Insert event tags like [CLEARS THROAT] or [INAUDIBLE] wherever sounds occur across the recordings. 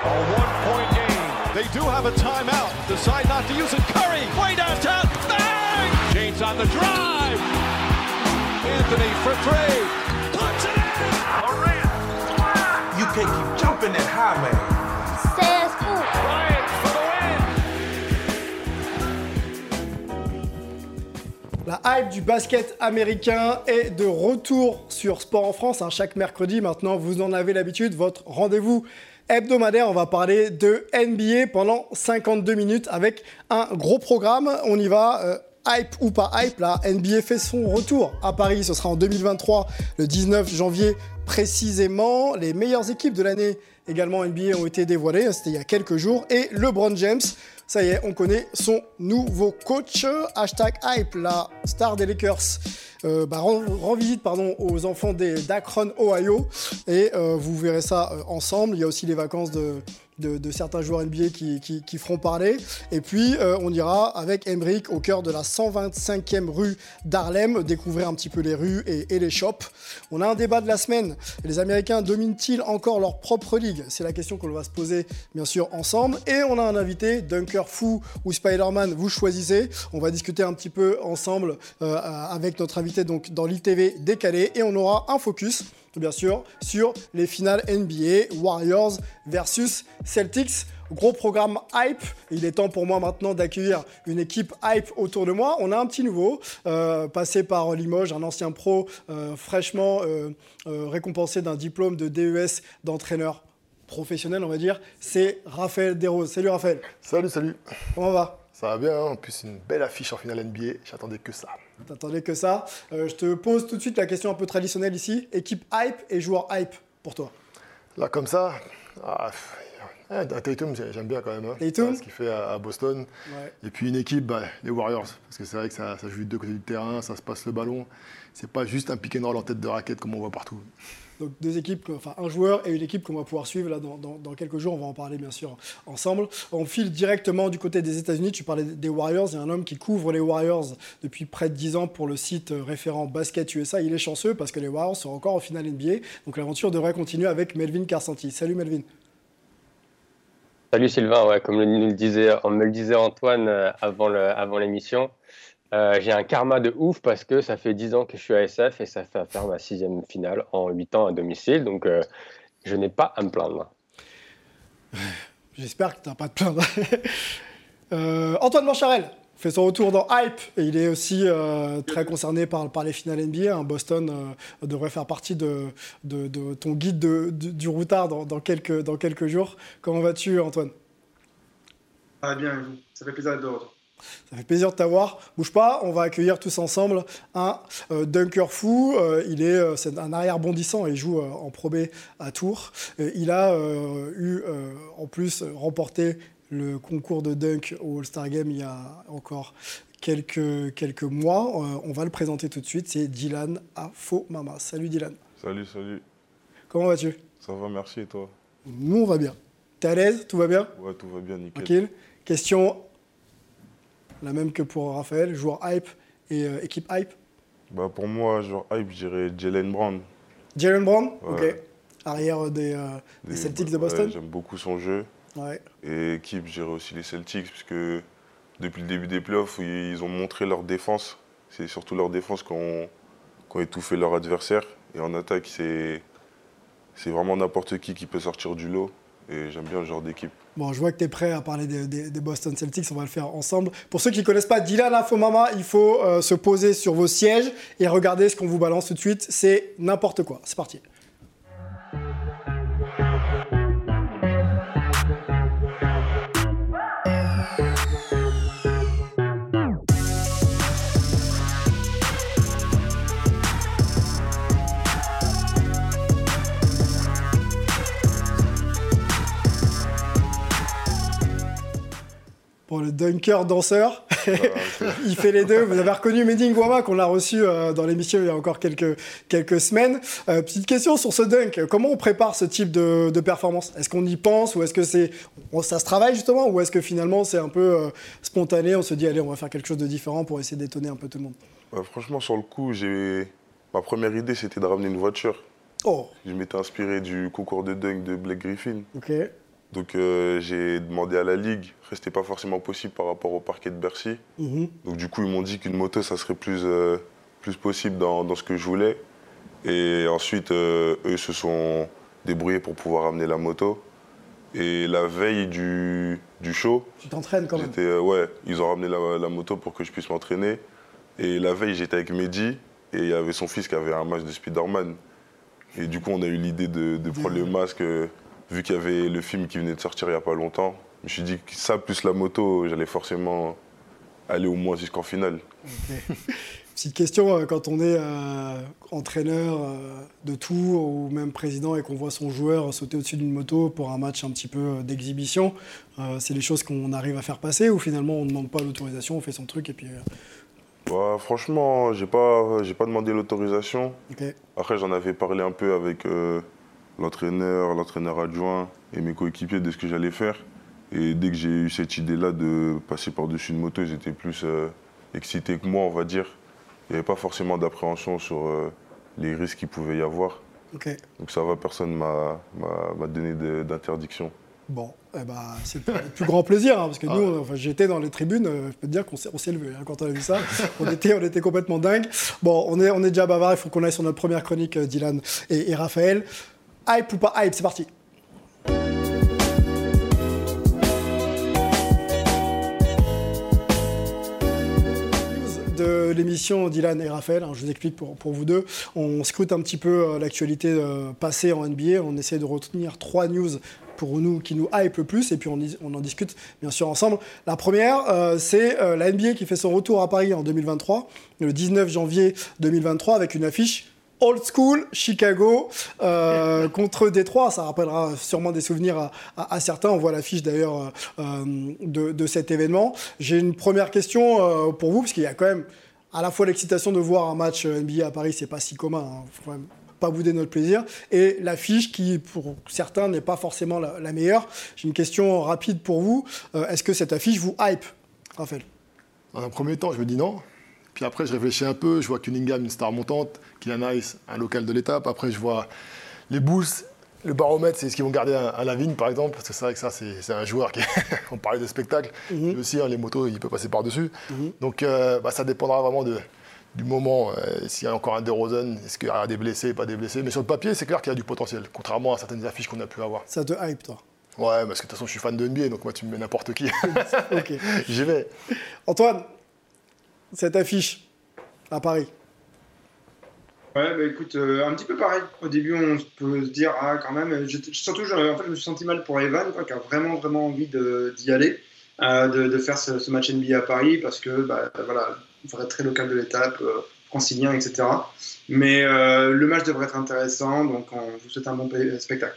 A one-point game. They do have a timeout. Decide not to use it. Curry, way downtown. Bang! James on the drive. Anthony for three. Puts it in. Durant. You can't keep jumping that high, man. 16 points. Bryant for the win. La hype du basket américain est de retour sur Sport en France. hein, chaque mercredi, maintenant, vous en avez l'habitude, votre rendez-vous hebdomadaire. On va parler de NBA pendant 52 minutes avec un gros programme. On y va. euh, Hype ou pas hype, la NBA fait son retour à Paris. Ce sera en 2023, le 19 janvier précisément. Les meilleures équipes de l'année également NBA ont été dévoilées. C'était il y a quelques jours. Et LeBron James, ça y est, on connaît son nouveau coach. Hashtag hype, la star des Lakers. euh, bah, rend, visite aux enfants d'Akron, Ohio. Et euh, vous verrez ça euh, ensemble. Il y a aussi les vacances de, de, certains joueurs NBA qui, feront parler. Et puis, euh, on ira avec Emric au cœur de la 125e rue d'Harlem, découvrir un petit peu les rues et, et les shops. On a un débat de la semaine. Les Américains dominent-ils encore leur propre ligue? C'est la question qu'on va se poser, bien sûr, ensemble. Et on a un invité, Dunker Fou ou Spider-Man, vous choisissez. On va discuter un petit peu ensemble euh, avec notre invité donc, dans l'ITV décalé. Et on aura un focus bien sûr, sur les finales NBA, Warriors versus Celtics. Gros programme hype. Il est temps pour moi maintenant d'accueillir une équipe hype autour de moi. On a un petit nouveau, euh, passé par Limoges, un ancien pro euh, fraîchement euh, récompensé d'un diplôme de DES d'entraîneur professionnel, on va dire. C'est Raphaël Desroses. Salut Raphaël, Salut, salut. comment va? Ça va bien, hein en plus une belle affiche en finale NBA, j'attendais que ça. T'attendais que ça. Euh, je te pose tout de suite la question un peu traditionnelle ici. Équipe hype et joueur hype pour toi Là, comme ça, ah, pff, ah, Tatum, j'ai- j'aime bien quand même. hein. Ce qu'il fait à, à Boston. Ouais. Et puis une équipe, bah, les Warriors. Parce que c'est vrai que ça, ça joue de deux côtés du terrain, ça se passe le ballon. C'est pas juste un pick and roll en tête de raquette comme on voit partout. Donc deux équipes, enfin un joueur et une équipe qu'on va pouvoir suivre là dans, quelques jours. On va en parler bien sûr ensemble. On file directement du côté des États-Unis. Tu parlais des Warriors. Il y a un homme qui couvre les Warriors depuis près de 10 ans pour le site euh, référent Basket USA. Il est chanceux parce que les Warriors sont encore en finale NBA. Donc l'aventure devrait continuer avec Melvin Carsanti. Salut Melvin. Salut Sylvain, comme le- disait, me le disait Antoine euh, avant l'émission, euh, j'ai un karma de ouf parce que ça fait 10 ans que je suis à SF et ça fait faire ma sixième finale en 8 ans à domicile, donc euh, je n'ai pas à me plaindre. [LAUGHS] J'espère que tu n'as pas de plaindre. [LAUGHS] Euh, Antoine Blancharel fait son retour dans Hype et il est aussi euh, très concerné par, par les finales NBA. hein. Boston euh, devrait faire partie de, de- de ton guide de- de- du routard dans, dans quelques, dans quelques jours. Comment vas-tu, Antoine? Ça va bien, Ça fait plaisir d'être de retour. Ça fait plaisir de t'avoir. Bouge pas, on va accueillir tous ensemble un euh, dunker fou. Euh, il est, euh, c'est un arrière bondissant et il joue euh, en Pro B à Tours. Il a eu en plus remporté le concours de dunk au All-Star Game il y a encore quelques, quelques mois. On va le présenter tout de suite. C'est Dylan Afomama. Salut Dylan. Salut, salut. Comment vas-tu? Ça va, merci et toi? Nous, on va bien. T'es à l'aise? Tout va bien? Ouais, tout va bien, nickel. Tranquille. Question la même que pour Raphaël, joueur hype et euh, équipe hype. Bah, pour moi, genre hype, je dirais Jalen Brown. Jalen Brown, Ouais. ok. Arrière des, euh, des Des- Celtics de ouais, Boston. J'aime beaucoup son jeu. Ouais. Et équipe, je dirais aussi les Celtics, puisque depuis le début des playoffs, ils ont montré leur défense. C'est surtout leur défense qui ont, étouffé leur adversaire. Et en attaque, c'est c'est vraiment n'importe qui qui peut sortir du lot. Et j'aime bien le genre d'équipe. Bon, je vois que tu es prêt à parler des, Boston Celtics, on va le faire ensemble. Pour ceux qui ne connaissent pas Dylan Afomama, il faut euh, se poser sur vos sièges et regarder ce qu'on vous balance tout de suite. C'est n'importe quoi. C'est parti. Le dunker danseur, [LAUGHS] il fait les deux. Vous avez reconnu Mehdi Ngouama qu'on a reçu euh, dans l'émission il y a encore quelques, quelques semaines. Euh, petite question sur ce dunk. Comment on prépare ce type de, de performance? Est-ce qu'on y pense ou est-ce que c'est ça se travaille justement ou est-ce que finalement c'est un peu euh, spontané? On se dit allez on va faire quelque chose de différent pour essayer d'étonner un peu tout le monde. Bah, franchement, sur le coup, j'ai ma première idée, c'était de ramener une voiture. Oh, Je m'étais inspiré du concours de dunk de Blake Griffin. ok. Donc euh, j'ai demandé à la Ligue, c'était pas forcément possible par rapport au parquet de Bercy. Mhm. Donc du coup, ils m'ont dit qu'une moto, ça serait plus, euh, plus possible dans, dans ce que je voulais. Et ensuite, euh, eux se sont débrouillés pour pouvoir amener la moto. Et la veille du, du show, Tu t'entraînes quand même. ouais, ils ont ramené la, la moto pour que je puisse m'entraîner. Et la veille, j'étais avec Mehdi et il y avait son fils qui avait un match de Spider-Man. Et du coup, on a eu l'idée de, de prendre le masque, vu qu'il y avait le film qui venait de sortir il n'y a pas longtemps. Je me suis dit que ça, plus la moto, j'allais forcément aller au moins jusqu'en finale. [LAUGHS] Petite question, euh, quand on est euh, entraîneur euh, de tour ou même président et qu'on voit son joueur sauter au-dessus d'une moto pour un match un petit peu euh, d'exhibition, c'est des choses qu'on arrive à faire passer ou finalement on ne demande pas l'autorisation, on fait son truc et puis... Bah, franchement, j'ai pas, j'ai pas demandé l'autorisation. Après, j'en avais parlé un peu avec l'entraîneur, l'entraîneur adjoint et mes coéquipiers de ce que j'allais faire. Et dès que j'ai eu cette idée-là de passer par-dessus une moto, ils étaient plus euh, excités que moi, on va dire. Il n'y avait pas forcément d'appréhension sur euh, les risques qu'il pouvait y avoir. Donc ça va, personne m'a donné d'interdiction. Bon, eh ben, c'est le plus grand plaisir, hein, parce que nous, on- enfin, j'étais dans les tribunes, euh, je peux te dire qu'on s'est, levé hein, quand on a vu ça. on, était, on était complètement dingue. Bon, on est, on est déjà bavard, il faut qu'on aille sur notre première chronique, Dylan et, et Raphaël. Hype ou pas hype, c'est parti. de l'émission Dylan et Raphaël, hein, je vous explique pour, vous deux, on scrute un petit peu euh, l'actualité euh, passée en NBA, on essaie de retenir trois news pour nous qui nous hype le plus et puis on, en discute bien sûr ensemble. La première, euh, c'est la NBA qui fait son retour à Paris en 2023, le 19 janvier 2023 avec une affiche Old School, Chicago, euh, [LAUGHS] contre Détroit. Ça rappellera sûrement des souvenirs à, à- à certains. On voit l'affiche d'ailleurs euh, euh, de, de cet événement. J'ai une première question euh, pour vous, parce qu'il y a quand même à la fois l'excitation de voir un match NBA à Paris, c'est pas si commun. hein. Faut quand même pas bouder notre plaisir. Et l'affiche qui, pour certains, n'est pas forcément la, la meilleure. J'ai une question rapide pour vous. Euh, Est-ce que cette affiche vous hype, Raphaël? Dans un premier temps, je me dis non. Puis après, je réfléchis un peu. Je vois Cunningham, une star montante. Kylian Nice, un local de l'étape. Après, je vois les Bulls. Le baromètre, c'est ce qu'ils vont garder à, Lavigne, par exemple. Parce que c'est vrai que ça, c'est un joueur qui. On [LAUGHS] parlait de spectacle. Mhm. Et aussi, hein, les motos, il peut passer par-dessus. Donc, euh, bah, ça dépendra vraiment de, du moment. Euh, S'il y a encore un DeRozan, est-ce qu'il y aura des blessés, pas des blessés. Mais sur le papier, c'est clair qu'il y a du potentiel. Contrairement à certaines affiches qu'on a pu avoir. Ça te hype, toi? Ouais, parce que de toute façon, je suis fan de NBA. Donc, moi, tu me mets n'importe qui. [LAUGHS] Ok. [LAUGHS] J'y vais. Antoine, cette affiche à Paris. Ouais, bah écoute, euh, un petit peu pareil. Au début, on peut se dire, ah, quand même, j'étais- surtout, je, me suis senti mal pour Evan, qui a vraiment, vraiment envie d'y aller, euh, de, faire ce, match NBA à Paris, parce que, bah, voilà, vrai très local de l'étape, euh, francilien, etc. Mais euh, le match devrait être intéressant, donc on vous souhaite un bon spectacle.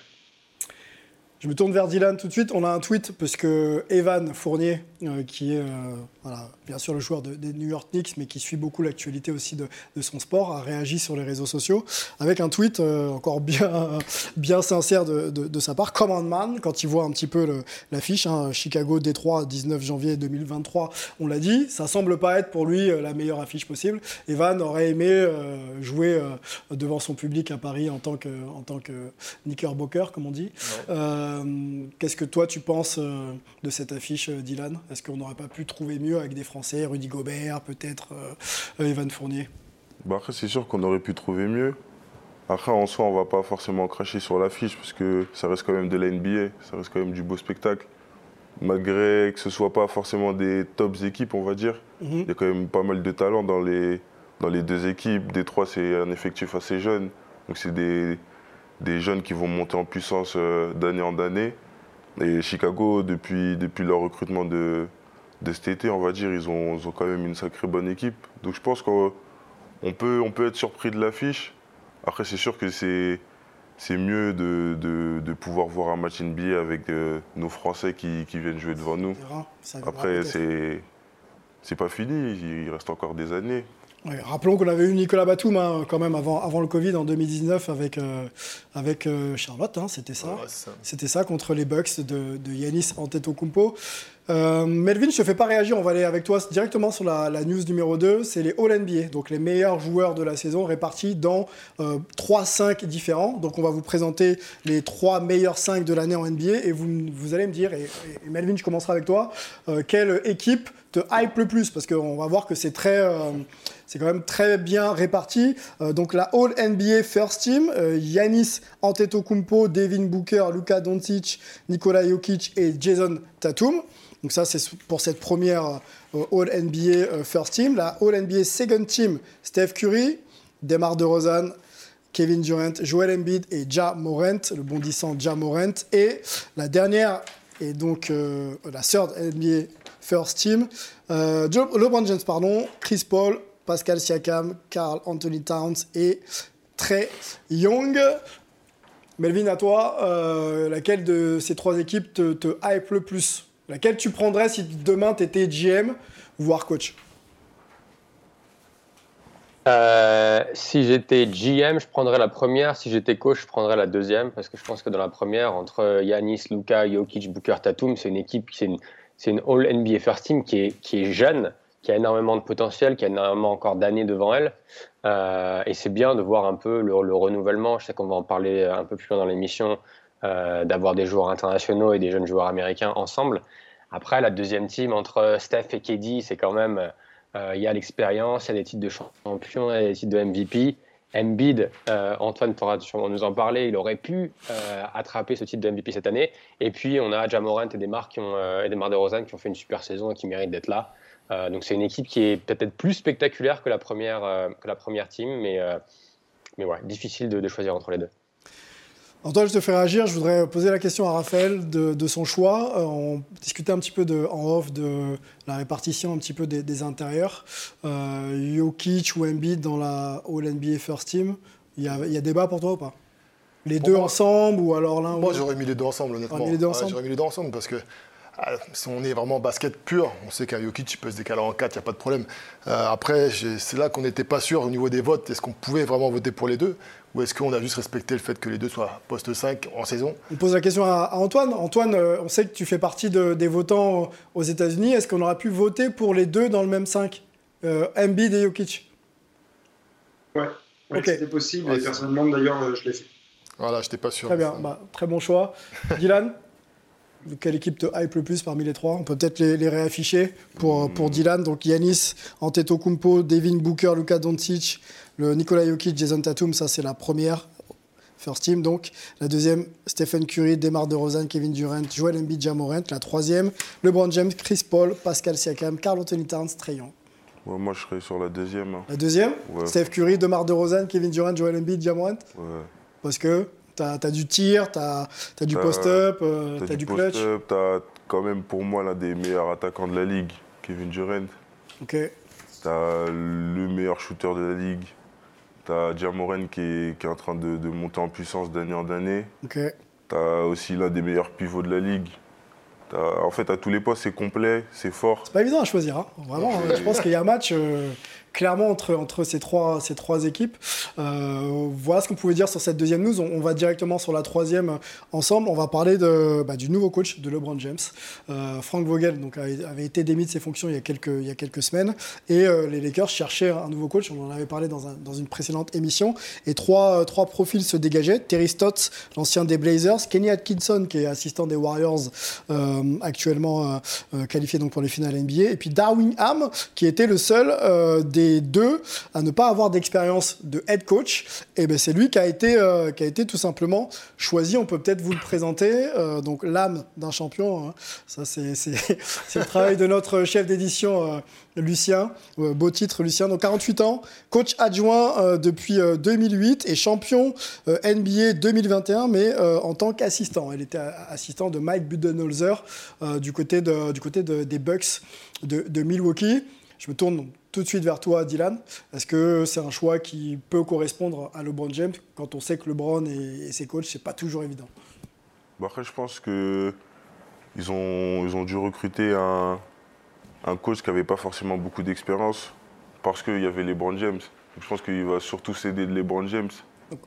Je me tourne vers Dylan tout de suite. On a un tweet parce que Evan Fournier, euh, qui est euh, voilà, bien sûr le joueur de- des New York Knicks, mais qui suit beaucoup l'actualité aussi de, de son sport, a réagi sur les réseaux sociaux avec un tweet euh, encore bien, [LAUGHS] bien sincère de, sa part. Command Man, quand il voit un petit peu l'affiche, hein, Chicago, Détroit, 19 janvier 2023, on l'a dit, ça semble pas être pour lui la meilleure affiche possible. Evan aurait aimé jouer devant son public à Paris en tant que, en tant que Knickerbocker, comme on dit. Euh, Qu'est-ce que toi tu penses euh, de cette affiche, euh, Dylan? Est-ce qu'on n'aurait pas pu trouver mieux avec des Français, Rudy Gobert, peut-être Evan Fournier? Bah après, c'est sûr qu'on aurait pu trouver mieux. Après, en soi, on va pas forcément cracher sur l'affiche parce que ça reste quand même de la NBA, ça reste quand même du beau spectacle. Malgré que ce soit pas forcément des tops équipes, on va dire, Mhm. il y a quand même pas mal de talent dans les, dans les deux équipes. Détroit, c'est un effectif assez jeune, donc c'est des, des jeunes qui vont monter en puissance euh, d'année en année. Et Chicago, depuis, depuis leur recrutement de, de cet été, on va dire, ils ont, ils ont quand même une sacrée bonne équipe. Donc je pense qu'on on peut, on peut être surpris de l'affiche. Après, c'est sûr que c'est, c'est mieux de, de- de pouvoir voir un match NBA avec euh, nos Français qui, qui viennent jouer devant nous. Après, c'est, c'est pas fini, il reste encore des années. Ouais, rappelons qu'on avait eu Nicolas Batum hein, quand même avant, avant le Covid en 2019 avec, euh, avec euh, Charlotte, hein, c'était ça. Ouais, c'est ça. C'était ça contre les Bucks de, de Yanis Antetokounmpo. Euh, Melvin, je te fais pas réagir, on va aller avec toi directement sur la, news numéro 2, c'est les All NBA, donc les meilleurs joueurs de la saison répartis dans euh, 3-5 différents. Donc on va vous présenter les 3 meilleurs 5 de l'année en NBA et vous, allez me dire, et, Melvin, je commencerai avec toi, euh, quelle équipe te hype le plus? Parce qu'on va voir que c'est très... Euh, c'est quand même très bien réparti. donc la All NBA First Team, Yanis Antetokounmpo, Devin Booker, Luka Doncic, Nikola Jokic et Jason Tatum. Donc ça, c'est pour cette première euh, All-NBA euh, First Team. La All-NBA Second Team, Steph Curry, Demar DeRozan, Kevin Durant, Joel Embiid et Ja Morant, le bondissant Ja Morant. Et la dernière, et donc euh, la third NBA First Team, LeBron James, pardon, Chris Paul, Pascal Siakam, Carl Anthony Towns et Trey Young. Melvin, à toi, laquelle de ces trois équipes te, hype le plus? Laquelle tu prendrais si demain tu étais GM, voire coach? Euh, si j'étais GM, je prendrais la première. Si j'étais coach, je prendrais la deuxième. Parce que je pense que dans la première, entre Yanis, Luka, Jokic, Booker, Tatum, c'est une équipe, c'est une, une All-NBA First Team qui est, qui est jeune, qui a énormément de potentiel, qui a énormément encore d'années devant elle. Euh, et c'est bien de voir un peu le, le renouvellement. Je sais qu'on va en parler un peu plus loin dans l'émission euh, d'avoir des joueurs internationaux et des jeunes joueurs américains ensemble. Après, la deuxième team entre Steph et KD, c'est quand même, euh, il y a l'expérience, il y a des titres de champion, il y a des titres de MVP. Embiid, Antoine pourra nous en parler, il aurait pu attraper ce titre de MVP cette année. Et puis, on a Jamorant et ont, et Demar de Rosanne qui ont fait une super saison et qui méritent d'être là. Donc, c'est une équipe qui est peut-être plus spectaculaire que la première, que la première team, mais, mais ouais, difficile de choisir entre les deux. Antoine, je te fais réagir. Je voudrais poser la question à Raphaël de, son choix. Euh, on discutait un petit peu de, en off de la répartition un petit peu des, intérieurs. Euh, Jokic ou Embiid dans la All-NBA First Team, il y, a, débat pour toi ou pas? Les deux ensemble ou alors l'un Moi, j'aurais mis les deux ensemble, honnêtement. J'aurais mis les deux ensemble parce que ah, si on est vraiment basket pur, on sait qu'un Jokic peut se décaler en 4, il n'y a pas de problème. Euh, après, c'est là qu'on n'était pas sûr au niveau des votes. Est-ce qu'on pouvait vraiment voter pour les deux Ou est-ce qu'on a juste respecté le fait que les deux soient poste 5 en saison? On pose la question à, Antoine. Antoine, euh, on sait que tu fais partie des votants aux États-Unis. Est-ce qu'on aurait pu voter pour les deux dans le même 5 euh, Embiid et Jokic? Ouais, c'était possible. et personnellement, d'ailleurs, je l'ai fait. Voilà, je n'étais pas sûr. Très bien, bah, très bon choix. Dylan? Quelle équipe te hype le plus parmi les trois On peut peut-être les, réafficher pour, pour Dylan. Donc Yanis, Antetokounmpo, Devin Booker, Luka Doncic, le Nikola Jokic, Jason Tatum, ça c'est la première. First team, donc. La deuxième, Stephen Curry, Demar DeRozan, Kevin Durant, Joel Embiid, Jamorant. La troisième, LeBron James, Chris Paul, Pascal Siakam, Carl Anthony Towns, Trae Young. moi, je serais sur la deuxième. Hein. La deuxième Steph Curry, Demar DeRozan, Kevin Durant, Joel Embiid, Jamorant Ouais. Parce que T'as as du tir, t'as as du post-up, euh, t'as du, clutch. T'as quand même pour moi l'un des meilleurs attaquants de la ligue, Kevin Durant. Ok. T'as le meilleur shooter de la ligue. T'as Jamoren qui est, qui est en train de, monter en puissance d'année en année. Ok. T'as aussi l'un des meilleurs pivots de la ligue. En fait, à tous les postes, c'est complet, c'est fort. C'est pas évident à choisir. Hein. Vraiment, je pense qu'il y a un match. Euh, clairement entre, entre ces, trois, ces trois équipes. Euh, voilà ce qu'on pouvait dire sur cette deuxième news. On, va directement sur la troisième ensemble. On va parler de, bah, du nouveau coach de LeBron James. Euh, Frank Vogel donc, avait, été démis de ses fonctions il y a quelques, il y a quelques semaines. Et euh, les Lakers cherchaient un nouveau coach. On en avait parlé dans, un, dans une précédente émission. Et trois, trois profils se dégageaient. Terry Stotts, l'ancien des Blazers. Kenny Atkinson, qui est assistant des Warriors, actuellement qualifié donc pour les finales NBA. Et puis Darwin Ham, qui était le seul des deux à ne pas avoir d'expérience de head coach, et ben c'est lui qui a, été, euh, qui a été tout simplement choisi. On peut peut-être vous le présenter. Euh, donc l'âme d'un champion, hein. ça c'est, [LAUGHS] le travail de notre chef d'édition. Euh, Lucien, beau titre Lucien, donc 48 ans, coach adjoint depuis 2008 et champion NBA 2021, mais en tant qu'assistant. Il était assistant de Mike Budenholzer du côté, du côté des Bucks de, de Milwaukee. Je me tourne tout de suite vers toi, Dylan. Est-ce que c'est un choix qui peut correspondre à LeBron James quand on sait que LeBron et, ses coachs, c'est pas toujours évident? Bah, Après, je pense que ils ont, ils ont dû recruter un, un coach qui n'avait pas forcément beaucoup d'expérience parce qu'il y avait LeBron James. je pense qu'il va surtout s'aider de LeBron James.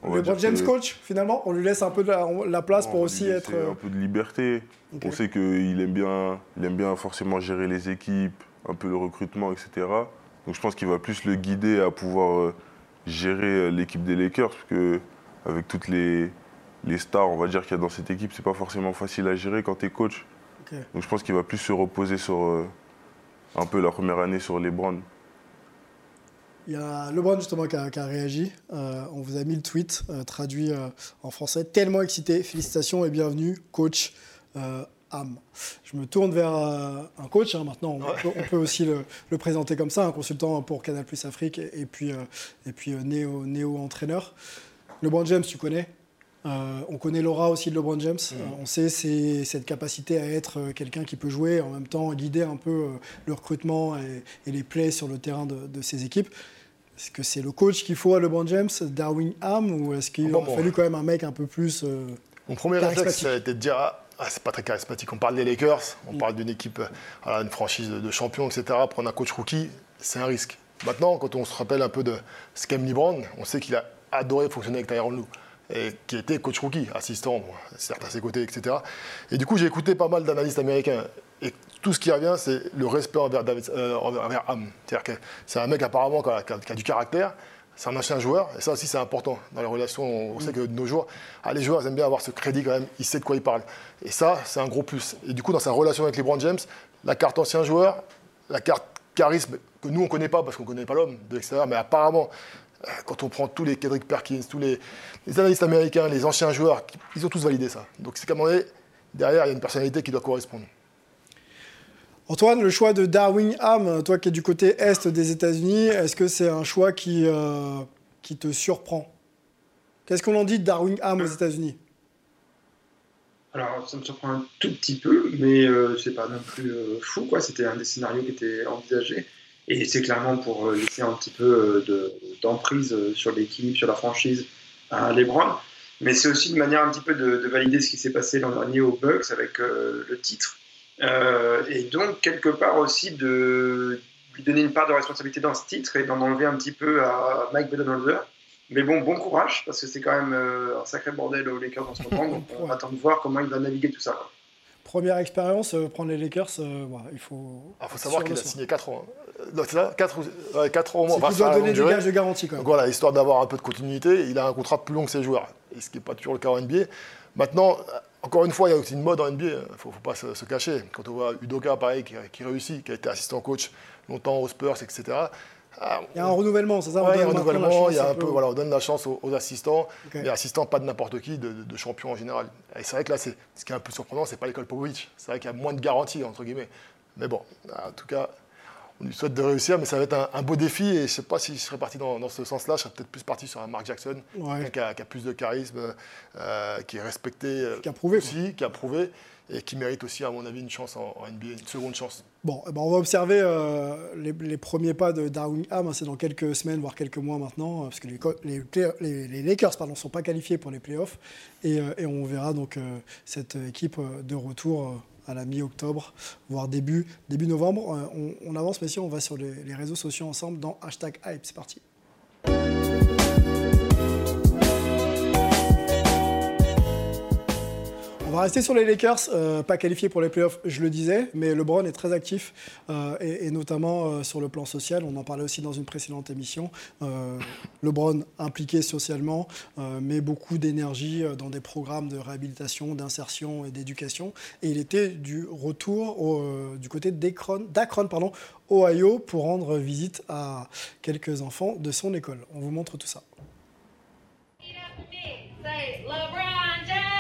On va LeBron James que- coach, finalement, on lui laisse un peu de la, la place Non, pour aussi être. euh, un peu de liberté. On sait qu'il aime bien, il aime bien forcément gérer les équipes, un peu le recrutement, etc. Donc je pense qu'il va plus le guider à pouvoir euh, gérer euh, l'équipe des Lakers, parce que avec toutes les, les stars, on va dire qu'il y a dans cette équipe, c'est pas forcément facile à gérer quand tu es coach. Donc je pense qu'il va plus se reposer sur euh, un peu la première année sur les Browns. Il y a LeBron justement qui a, qui a réagi. Euh, on vous a mis le tweet euh, traduit en français. Tellement excité. Félicitations et bienvenue, coach euh. Je me tourne vers euh, un coach. hein, maintenant, on, peut, on peut aussi le, le présenter comme ça, un consultant pour Canal Plus Afrique et, et puis, euh, et puis euh, néo, néo entraîneur. LeBron James, tu connais. Euh, on connaît l'aura aussi de LeBron James. Euh, on sait c'est cette capacité à être euh, quelqu'un qui peut jouer en même temps guider un peu euh, le recrutement et, et les plays sur le terrain de, de ses équipes. Est-ce que c'est le coach qu'il faut à LeBron James, Darwin Ham, ou est-ce qu'il Bon, aurait bon. fallu quand même un mec un peu plus euh, Mon premier réflexe, ça a été de dire ah, ah, c'est pas très charismatique. On parle des Lakers, on parle d'une équipe, euh, voilà, une franchise de, de champions, etc. Prendre un coach rookie, c'est un risque. Maintenant, quand on se rappelle un peu de qu'aime LeBron, on sait qu'il a adoré fonctionner avec Tyronn Lue. Et qui était coach rookie, assistant, bon, certes à ses côtés, etc. Et du coup, j'ai écouté pas mal d'analystes américains. Et tout ce qui revient, c'est le respect envers, David, euh, envers, envers Ham. C'est-à-dire que c'est un mec apparemment qui a, qui a- qui a du caractère. C'est un ancien joueur, et ça aussi c'est important dans les relations. On sait que de nos jours, ah, les joueurs ils aiment bien avoir ce crédit quand même, il sait de quoi il parle. Et ça, c'est un gros plus. Et du coup, dans sa relation avec LeBron James, la carte ancien joueur, la carte charisme que nous on connaît pas parce qu'on connaît pas l'homme de l'extérieur, mais apparemment, euh, quand on prend tous les Kendrick Perkins, tous les, les analystes américains, les anciens joueurs, ils ont tous validé ça. Donc c'est un moment donné, derrière, il y a une personnalité qui doit correspondre. Antoine, le choix de Darwin Ham, toi qui es du côté est des États-Unis, est-ce que c'est un choix qui, euh, te surprend? Qu'est-ce qu'on en dit de Darwin Ham aux États-Unis? Alors, ça me surprend un tout petit peu, mais euh, c'est pas non plus euh, fou, quoi. C'était un des scénarios qui était envisagé. Et c'est clairement pour euh, laisser un petit peu de- d'emprise sur l'équipe, sur la franchise à LeBron. Mais c'est aussi une manière un petit peu de, de valider ce qui s'est passé l'an dernier aux Bucks avec le titre. Euh, et donc, quelque part aussi, de lui donner une part de responsabilité dans ce titre et d'en enlever un petit peu à Mike Budenholzer. Mais bon, bon courage, parce que c'est quand même euh, un sacré bordel aux Lakers en ce moment. Donc, [LAUGHS] on attend de voir comment il va naviguer tout ça. Première expérience, euh, prendre les Lakers, euh, il faut. Il Ah, faut savoir qu'il a signé 4 ans. Non, c'est ça 4, ans au moins. Enfin, ça doit a donner des durée. gages de garantie quand même. Donc voilà, histoire d'avoir un peu de continuité, il a un contrat plus long que ses joueurs, et ce qui n'est pas toujours le cas en NBA. Maintenant, encore une fois, il y a aussi une mode en NBA, il ne faut, faut pas se, se cacher. Quand on voit Udoka, pareil, qui, qui réussit, qui a été assistant coach longtemps aux Spurs, etc. ah, Il y a un renouvellement, c'est ça a un renouvellement, il y a un peu peu, voilà, on donne la chance aux, aux assistants, Ok. mais assistants pas de n'importe qui, de, de, de champions en général. Et c'est vrai que là, ce qui est un peu surprenant, c'est pas l'école Popovic. C'est vrai qu'il y a moins de garanties, entre guillemets. Mais bon, en tout cas, on lui souhaite de réussir, mais ça va être un, un beau défi. Et je sais pas si je serais parti dans, dans ce sens-là, je serais peut-être plus parti sur un Mark Jackson, Ouais. quelqu'un qui a, qui a plus de charisme, euh, qui est respecté euh, Qui a prouvé, aussi, qui a prouvé, et qui mérite aussi, à mon avis, une chance en, en NBA, une seconde chance. Bon, eh ben, on va observer euh, les, les premiers pas de Darwin Ham. hein, c'est dans quelques semaines, voire quelques mois maintenant, parce que les, co- les, play- les- les Lakers ne sont pas qualifiés pour les playoffs. Et, et on verra donc euh, cette équipe de retour à la mi-octobre, voire début, début novembre. Euh, on, on avance, messieurs, on va sur les, les réseaux sociaux ensemble dans hashtag hype. C'est parti. Va rester sur les Lakers, euh, pas qualifiés pour les playoffs, je le disais, mais LeBron est très actif, euh, et, notamment euh, sur le plan social. On en parlait aussi dans une précédente émission. LeBron impliqué socialement, met beaucoup d'énergie dans des programmes de réhabilitation, d'insertion et d'éducation. Et il était du retour du côté d'Akron, Ohio, pour rendre visite à quelques enfants de son école. On vous montre tout ça James.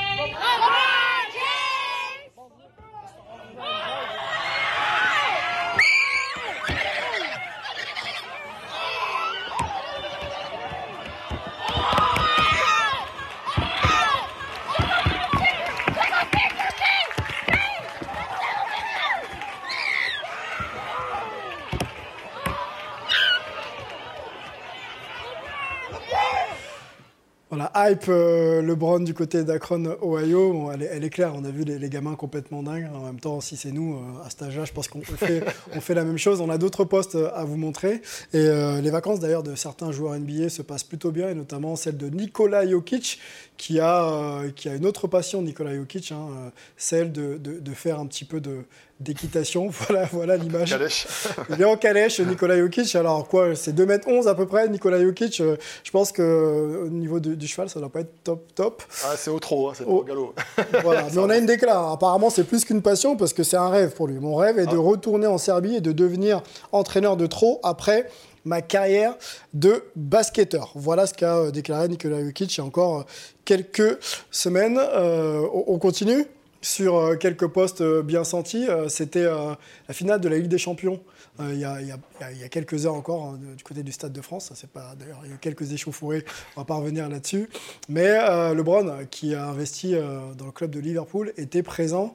Voilà, hype euh, LeBron du côté d'Akron, Ohio, elle, est, claire. On a vu les, gamins complètement dingues. En même temps, si c'est nous, euh, à cet âge-là, je pense qu'on on fait, la même chose. On a d'autres postes euh, à vous montrer. Et euh, les vacances, d'ailleurs, de certains joueurs NBA se passent plutôt bien, et notamment celle de Nikola Jokic, qui a, qui a une autre passion, Nikola Jokic, hein, celle de faire un petit peu de d'équitation. [LAUGHS] Voilà, voilà l'image. Calèche. Il est en calèche, Nikola Jokic. Alors quoi, c'est 2m11 à peu près, Nikola Jokic. Euh, Je pense qu'au niveau de- du cheval, ça doit pas être top top. Ah, c'est au trop, hein, c'est au galop. [LAUGHS] Voilà. [LAUGHS] Mais on a une déclaration. Apparemment, c'est plus qu'une passion parce que c'est un rêve pour lui. Mon rêve est de retourner en Serbie et de devenir entraîneur de trop après ma carrière de basketteur. Voilà ce qu'a euh, déclaré Nikola Jokic il y a encore euh, quelques semaines. Euh, on continue? Sur euh, quelques postes euh, bien sentis. Euh, C'était la finale de la Ligue des Champions. il y, a, quelques heures encore hein, du côté du Stade de France. D'ailleurs il y a quelques échauffourées. On va pas revenir là-dessus. Mais LeBron, qui a investi dans le club de Liverpool, était présent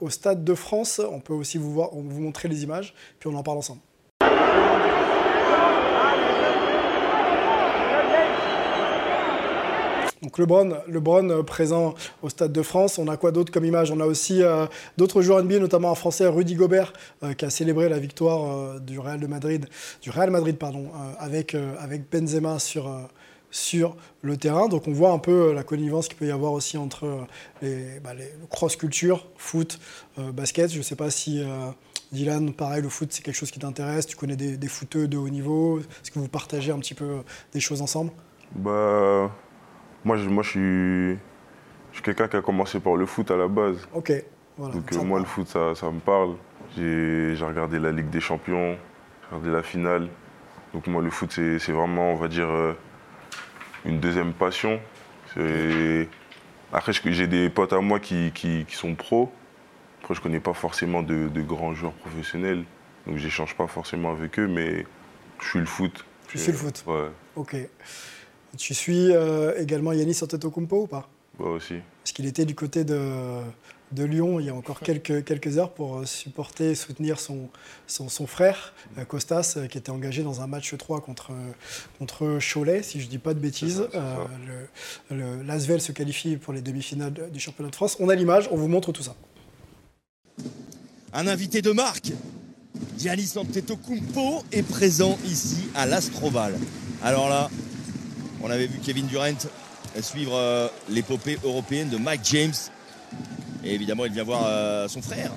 au Stade de France. On peut aussi vous voir, vous montrer les images, puis on en parle ensemble. Donc LeBron, LeBron euh, présent au Stade de France. On a quoi d'autre comme image? On a aussi euh, d'autres joueurs NBA, notamment un Français, Rudy Gobert, euh, qui a célébré la victoire du Real Madrid, du Real Madrid pardon, avec avec Benzema sur le terrain. Donc on voit un peu la connivence qu'il peut y avoir aussi entre les, bah, les- le cross culture, foot, basket. Je ne sais pas si Dylan, pareil, le foot c'est quelque chose qui t'intéresse. Tu connais des, des footeux de haut niveau. Est-ce que vous partagez un petit peu des choses ensemble? Bah, moi, je, moi, je suis, je suis quelqu'un qui a commencé par le foot à la base. Ok. Voilà. Donc euh, moi, le foot, ça, ça me parle. J'ai regardé la Ligue des Champions, j'ai regardé la finale. Donc moi, le foot, c'est vraiment, on va dire, euh, une deuxième passion. Après, j'ai des potes à moi qui, qui- qui sont pros. Après, je connais pas forcément de, de grands joueurs professionnels. Donc j'échange pas forcément avec eux, mais je suis le foot. Tu suis le foot. Ouais, Ok. Tu suis euh, également Yanis Antetokounmpo ou pas? Ouais aussi. Parce qu'il était du côté de, de Lyon il y a encore quelques, quelques heures pour euh, supporter et soutenir son, son, son frère, euh, Costas, euh, qui était engagé dans un match 3 contre, contre Cholet, si je ne dis pas de bêtises. Euh, L'Asvel se qualifie pour les demi-finales de- du championnat de France. On a l'image, on vous montre tout ça. Un invité de marque, Giannis Antetokounmpo, est présent ici à l'Astroval. Alors là, on avait vu Kevin Durant suivre euh, l'épopée européenne de Mike James. Et évidemment, il vient voir euh, son frère.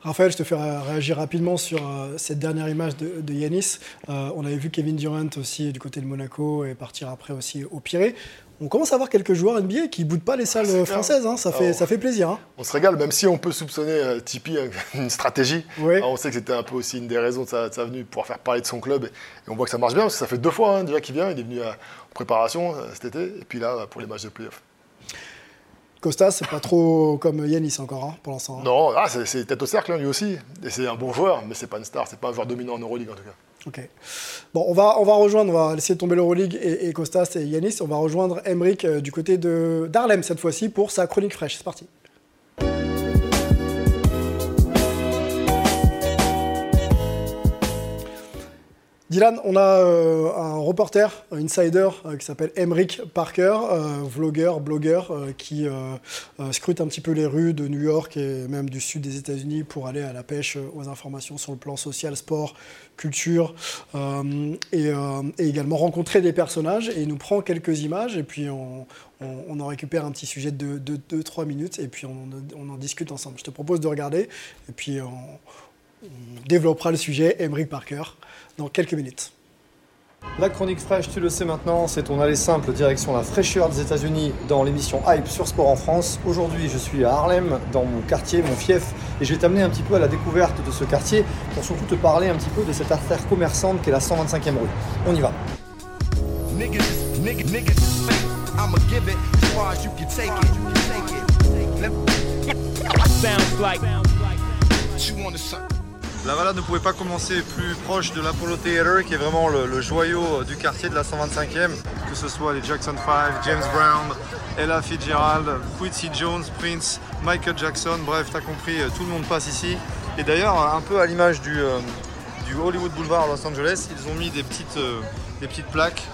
Raphaël, je te fais ré- réagir rapidement sur euh, cette dernière image de, Yanis. Euh, on avait vu Kevin Durant aussi du côté de Monaco et partir après aussi au Pirée. On commence à voir quelques joueurs NBA qui ne boutent pas les salles clair. françaises. hein. Ça, fait, Alors, ça fait plaisir. hein. On se régale, même si on peut soupçonner euh, Tipeee euh, [LAUGHS] une stratégie. Alors, on sait que c'était un peu aussi une des raisons de sa, de sa venue, pouvoir faire parler de son club. Et, et on voit que ça marche bien, parce que ça fait deux fois hein, déjà qu'il vient. Il est venu euh, en préparation euh, cet été, et puis là, pour les matchs de playoff. Costa, c'est pas trop comme Yanis encore hein, pour l'instant. Non, ah, c'est- tête au cercle, lui aussi. Et c'est un bon joueur, mais c'est pas une star, c'est pas un joueur dominant en Euroleague en tout cas. Ok. Bon, on va, on va rejoindre, on va laisser tomber l'Euroleague et, et Costas et Yanis. On va rejoindre Emric euh, du côté d'Harlem cette fois-ci pour sa chronique fraîche. C'est parti. Dylan, on a euh, un reporter, un insider euh, qui s'appelle Emric Parker, euh, vlogueur, blogueur, qui scrute un petit peu les rues de New York et même du sud des États-Unis pour aller à la pêche aux informations sur le plan social, sport, culture et, également rencontrer des personnages. Et il nous prend quelques images et puis on, en récupère un petit sujet de 2-3 minutes et puis on, on en discute ensemble. Je te propose de regarder et puis on développera le sujet Emric Parker dans quelques minutes. La chronique fraîche, tu le sais maintenant, c'est ton aller simple direction la fraîcheur des États-Unis dans l'émission Hype sur Sport en France. Aujourd'hui, je suis à Harlem, dans mon quartier, mon fief, et je vais t'amener un petit peu à la découverte de ce quartier pour surtout te parler un petit peu de cette affaire commerçante qu'est la 125e rue. On y va. La balade ne pouvait pas commencer plus proche de l'Apollo Theater, qui est vraiment le, joyau euh, du quartier de la 125e. Que ce soit les Jackson 5, James Brown, Ella Fitzgerald, Quincy Jones, Prince, Michael Jackson, bref, t'as compris, euh, tout le monde passe ici. Et d'ailleurs, un peu à l'image du, euh, Hollywood Boulevard à Los Angeles, ils ont mis des petites plaques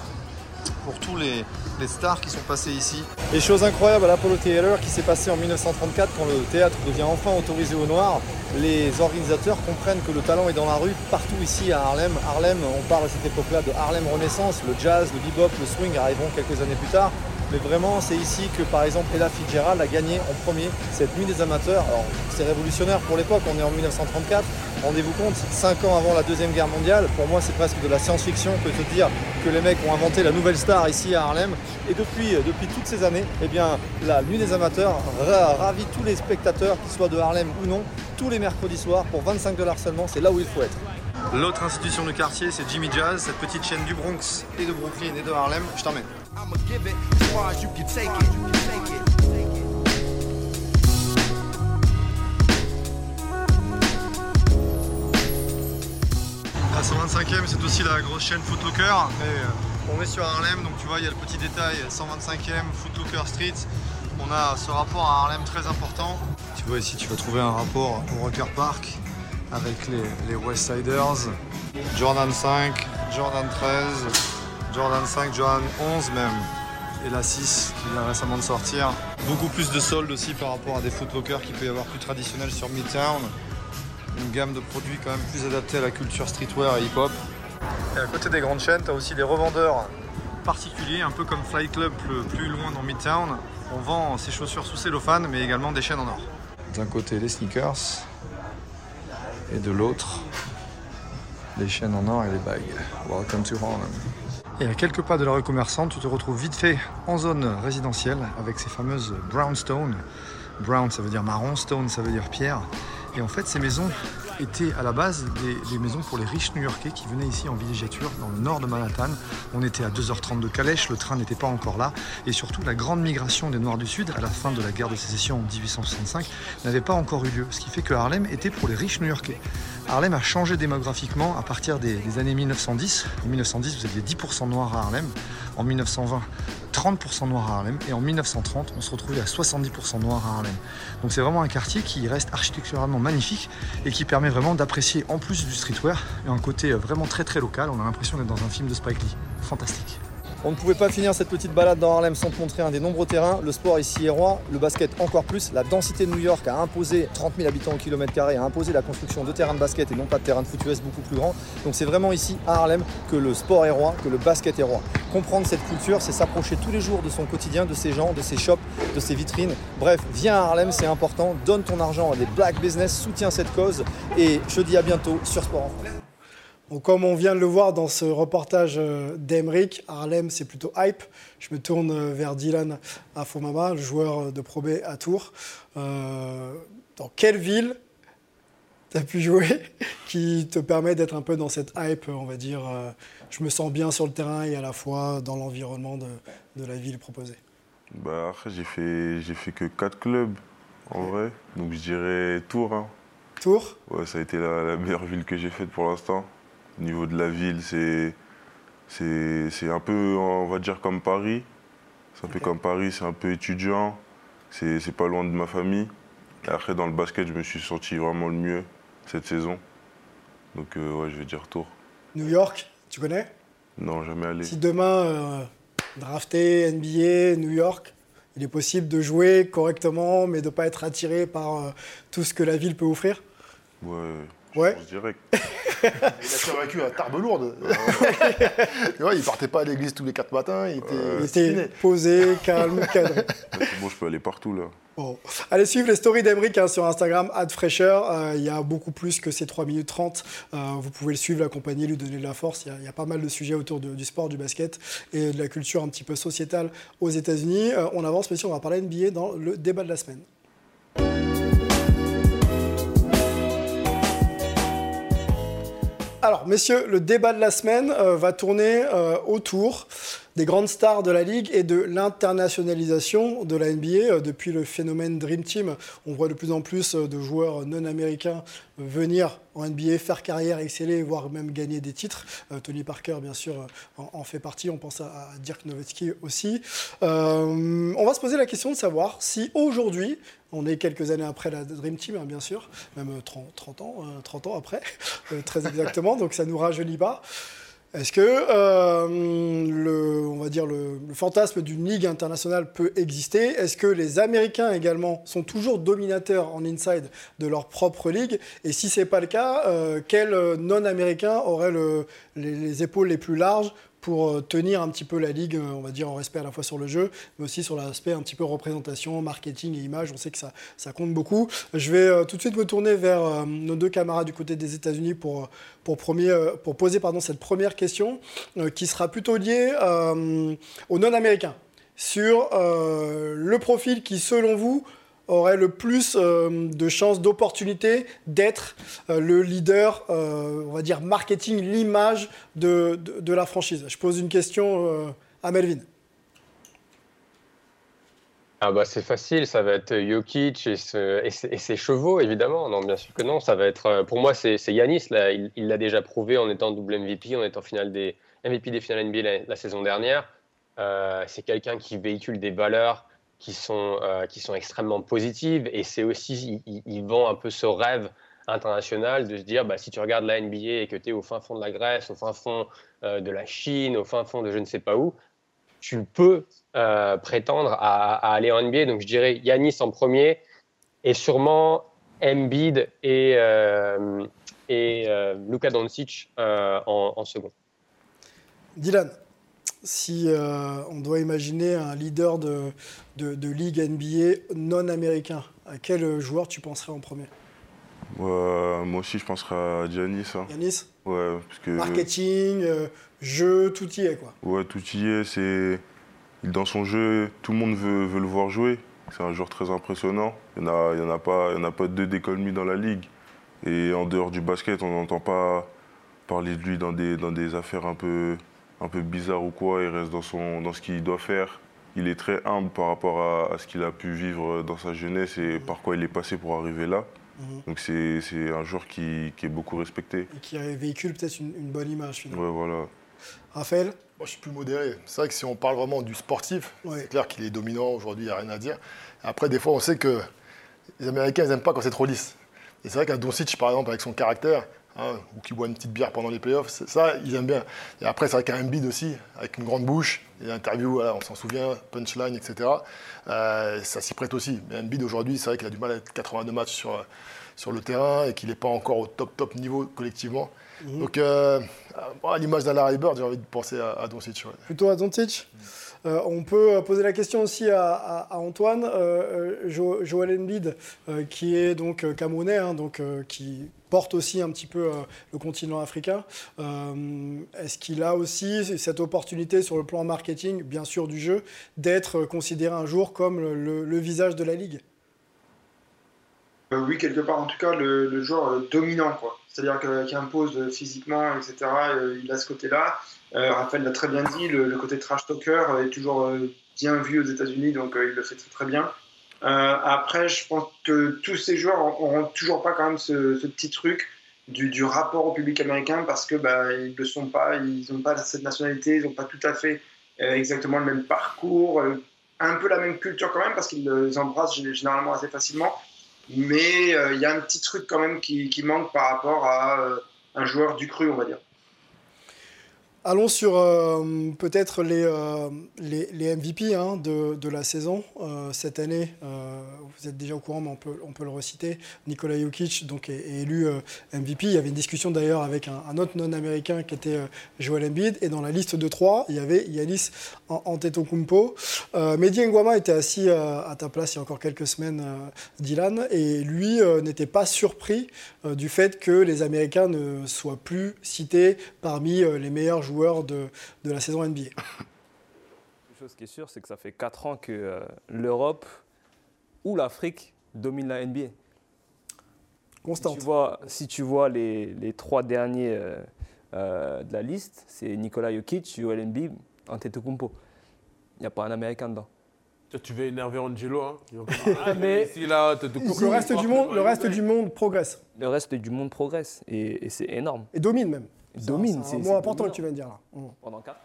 pour tous les, stars qui sont passés ici. Et chose incroyable à l'Apollo Theater qui s'est passé en 1934 quand le théâtre devient enfin autorisé au noir, les organisateurs comprennent que le talent est dans la rue partout ici à Harlem. Harlem, on parle à cette époque-là de Harlem Renaissance, le jazz, le bebop, le swing arriveront quelques années plus tard. Mais vraiment, c'est ici que, par exemple, Ella Fitzgerald a gagné en premier cette nuit des amateurs. Alors, c'est révolutionnaire pour l'époque, on est en 1934. Rendez-vous compte, 5 ans avant la Deuxième Guerre mondiale, pour moi, c'est presque de la science-fiction que de dire que les mecs ont inventé la nouvelle star ici à Harlem. Et depuis, depuis toutes ces années, eh bien, la nuit des amateurs ravit tous les spectateurs, qu'ils soient de Harlem ou non, tous les mercredis soirs pour 25 dollars seulement. C'est là où il faut être. L'autre institution de quartier, c'est Jimmy Jazz, cette petite chaîne du Bronx et de Brooklyn et de Harlem. Je t'emmène. La 125e, c'est aussi la grosse chaîne Footlocker. Mais euh, on est sur Harlem, donc tu vois, il y a le petit détail 125e, Footlocker Street. On a ce rapport à Harlem très important. Tu vois ici, tu vas trouver un rapport au Rocker Park avec les, les Westsiders. Jordan 5, Jordan 13, Jordan 5, Jordan 11 même. Et la 6 qui vient récemment de sortir. Beaucoup plus de soldes aussi par rapport à des footlockers qui peut y avoir plus traditionnels sur Midtown. Une gamme de produits quand même plus adaptée à la culture streetwear et hip-hop. Et à côté des grandes chaînes, tu as aussi des revendeurs particuliers, un peu comme Fly Club plus, plus loin dans Midtown. On vend ses chaussures sous cellophane, mais également des chaînes en or. D'un côté les sneakers, et de l'autre les chaînes en or et les bagues. Welcome to Harlem. Et à quelques pas de la rue commerçante, tu te retrouves vite fait en zone résidentielle avec ces fameuses brownstone. Brown, ça veut dire marron, stone, ça veut dire pierre. Et en fait, ces maisons étaient à la base des, des maisons pour les riches new-yorkais qui venaient ici en villégiature dans le nord de Manhattan. On était à 2h30 de Calèche, le train n'était pas encore là. Et surtout, la grande migration des Noirs du Sud à la fin de la guerre de sécession en 1865 n'avait pas encore eu lieu. Ce qui fait que Harlem était pour les riches new-yorkais. Harlem a changé démographiquement à partir des, années 1910. En 1910, vous aviez 10% noirs à Harlem. En 1920, 30% noirs à Harlem. Et en 1930, on se retrouvait à 70% noirs à Harlem. Donc c'est vraiment un quartier qui reste architecturalement magnifique et qui permet vraiment d'apprécier en plus du streetwear un côté vraiment très très local. On a l'impression d'être dans un film de Spike Lee. Fantastique. On ne pouvait pas finir cette petite balade dans Harlem sans te montrer un des nombreux terrains. Le sport ici est roi, le basket encore plus. La densité de New York a imposé 30 000 habitants au kilomètre carré, a imposé la construction de terrains de basket et non pas de terrains de foot US beaucoup plus grands. Donc c'est vraiment ici à Harlem que le sport est roi, que le basket est roi. Comprendre cette culture, c'est s'approcher tous les jours de son quotidien, de ses gens, de ses shops, de ses vitrines. Bref, viens à Harlem, c'est important. Donne ton argent à des black business, soutiens cette cause et je te dis à bientôt sur Sport en France. Donc, comme on vient de le voir dans ce reportage euh, d'Emeric, Harlem, c'est plutôt hype. Je me tourne euh, vers Dylan Afomama, le joueur de Pro B à Tours. Euh, dans quelle ville tu as pu jouer [LAUGHS] qui te permet d'être un peu dans cette hype, on va dire, euh, je me sens bien sur le terrain et à la fois dans l'environnement de, de la ville proposée? Bah, après, j'ai fait, j'ai fait que 4 clubs, en vrai. Donc, je dirais Tours. hein. Tours? Ouais, ça a été la, la meilleure ville que j'ai faite pour l'instant. Au niveau de la ville, c'est, c'est, c'est un peu, on va dire, comme Paris. C'est un peu comme Paris, c'est un peu étudiant. C'est, c'est pas loin de ma famille. Et après, dans le basket, je me suis senti vraiment le mieux cette saison. Donc, euh, ouais, je vais dire Tours. New York, tu connais? Non, jamais allé. Si demain, euh, drafté, NBA, New York, il est possible de jouer correctement, mais de ne pas être attiré par euh, tout ce que la ville peut offrir? Ouais, Ouais. je pense direct. [LAUGHS] Il a survécu à Tarbes lourde. [LAUGHS] tu vois, il partait pas à l'église tous les quatre matins, il était Il discipliné. était posé, calme, cadré. [LAUGHS] C'est bon, je peux aller partout, là. Bon. Allez suivre les stories d'Emeric hein, sur Instagram, fraîcheur. Euh, il y a beaucoup plus que ces 3 minutes 30. Euh, vous pouvez le suivre, l'accompagner, lui donner de la force. Il y a, il y a pas mal de sujets autour de- du sport, du basket et de la culture un petit peu sociétale aux États-Unis. Euh, on avance, messieurs, on va parler NBA dans le débat de la semaine. Alors, messieurs, le débat de la semaine euh, va tourner euh, autour des grandes stars de la Ligue et de l'internationalisation de la NBA. Euh, depuis le phénomène Dream Team, on voit de plus en plus de joueurs non américains venir en NBA, faire carrière, exceller, voire même gagner des titres. Tony Parker, bien sûr, en, fait partie. On pense à, Dirk Nowitzki aussi. On va se poser la question de savoir si aujourd'hui, on est quelques années après la Dream Team, hein, bien sûr, même 30, 30 ans, euh, 30 ans après, très exactement, donc ça nous rajeunit pas. Est-ce que euh, le, on va dire le, fantasme d'une ligue internationale peut exister? Est-ce que les Américains également sont toujours dominateurs en inside de leur propre ligue? Et si c'est pas le cas, euh, quel non-américain aurait le- les, les épaules les plus larges pour euh, tenir un petit peu la ligue, euh, on va dire en respect à la fois sur le jeu, mais aussi sur l'aspect un petit peu représentation, marketing et image. On sait que ça, ça compte beaucoup. Je vais euh, tout de suite me tourner vers nos deux camarades du côté des États-Unis pour, pour, premier, pour poser pardon, cette première question, qui sera plutôt liée aux non-américains sur le profil qui, selon vous, aurait le plus euh, de chances, d'opportunités d'être euh, le leader, euh, on va dire, marketing, l'image de, de, la franchise. Je pose une question à Melvin. Ah bah c'est facile, ça va être Jokic et, ses, chevaux évidemment. Non, bien sûr que non, ça va être. Pour moi, c'est Yanis. Il l'a déjà prouvé en étant double MVP, en étant finale des MVP des finales NBA la, saison dernière. C'est quelqu'un qui véhicule des valeurs qui sont euh, qui sont extrêmement positives et c'est aussi il, il- vend un peu ce rêve international de se dire bah si tu regardes la NBA et que tu es au fin fond de la Grèce, au fin fond euh, de la Chine, au fin fond de je ne sais pas où, tu peux euh, prétendre à, aller en NBA. Donc je dirais Yanis en premier et sûrement Embiid et, et Luka Doncic en second. Dylan, si euh, on doit imaginer un leader de, de, de ligue NBA non américain, à quel joueur tu penserais en premier? Moi aussi, je penserais à Giannis. hein. Yanis Ouais, parce que. Marketing, euh, jeu, tout y est quoi. Ouais, tout y est. C'est dans son jeu, tout le monde veut, veut le voir jouer. C'est un joueur très impressionnant. Il n'y en, a- il y en, a pas- il y en a pas deux d'économie dans la ligue. Et en dehors du basket, on n'entend pas parler de lui dans des, dans des affaires un peu, un peu bizarres ou quoi. Il reste dans, son, dans ce qu'il doit faire. Il est très humble par rapport à, à ce qu'il a pu vivre dans sa jeunesse et par quoi il est passé pour arriver là. Mhm. Donc c'est c'est un joueur qui, qui est beaucoup respecté. Et qui véhicule peut-être une, une bonne image finalement. Ouais, voilà. Raphaël? Moi, je suis plus modéré. C'est vrai que si on parle vraiment du sportif, Ouais. c'est clair qu'il est dominant aujourd'hui, il n'y a rien à dire. Après, des fois, on sait que les Américains, ils n'aiment pas quand c'est trop lisse. Et c'est vrai qu'un Doncic, par exemple, avec son caractère, hein, ou qui boit une petite bière pendant les playoffs, ça, ils aiment bien. Et après, c'est vrai qu'un Embiid aussi, avec une grande bouche, et interview, voilà, on s'en souvient, punchline, etc. euh, ça s'y prête aussi. Mais Embiid, aujourd'hui, c'est vrai qu'il a du mal à être 82 matchs sur, sur le terrain et qu'il n'est pas encore au top, top niveau collectivement. Mhm. Donc, euh, à l'image d'un Larry Bird, j'ai envie de penser à, à Doncic. ouais. Plutôt à Doncic? Euh, on peut euh, poser la question aussi à, Antoine, euh, Jo- Joel Embiid, qui est donc camerounais, hein, qui porte aussi un petit peu le continent africain. Est-ce qu'il a aussi cette opportunité sur le plan marketing, bien sûr du jeu, d'être considéré un jour comme le, visage de la ligue? Oui, quelque part, en tout cas, le, le joueur dominant, quoi. C'est-à-dire que- qui impose euh, physiquement, etc. euh, il a ce côté-là. Euh, Raphaël l'a très bien dit, le, côté trash talker est toujours bien vu aux États-Unis, donc il le fait très, très bien. Après, je pense que tous ces joueurs n'auront toujours pas quand même ce, petit truc du, rapport au public américain parce que bah, ils sont pas, ils n'ont pas cette nationalité, ils n'ont pas tout à fait exactement le même parcours, un peu la même culture quand même parce qu'ils les embrassent gé- généralement assez facilement. Mais euh, il y a un petit truc quand même qui, qui manque par rapport à euh, un joueur du cru, on va dire. Allons sur euh, peut-être les, euh, les, MVP hein, de, de la saison. Euh, cette année, euh, vous êtes déjà au courant, mais on peut, on peut le reciter. Nikola Jokic donc, est, élu euh, MVP. Il y avait une discussion d'ailleurs avec un, autre non-américain qui était euh, Joel Embiid. Et dans la liste de trois, il y avait Yanis An- Antetokounmpo. Euh, Mehdi Nguama était assis euh, à ta place il y a encore quelques semaines, euh, Dylan. Et lui n'était pas surpris du fait que les Américains ne soient plus cités parmi les meilleurs joueurs de, de la saison NBA. Une chose qui est sûre, c'est que ça fait 4 ans que l'Europe ou l'Afrique domine la NBA. Constante. Si tu vois, si tu vois les, les trois derniers euh, euh, de la liste, c'est Nikola Jokic, Joel Embiid, Antetokounmpo. Il n'y a pas un Américain dedans. Toi, Tu veux énerver Angelo, hein Ah, [LAUGHS] mais- ici, là, te- te- Donc le reste du monde, le reste du monde progresse Le reste du monde progresse et, et c'est énorme. et domine même. Domine. un- C'est un mot important que dominant. tu viens de dire là. Pendant 4 ans.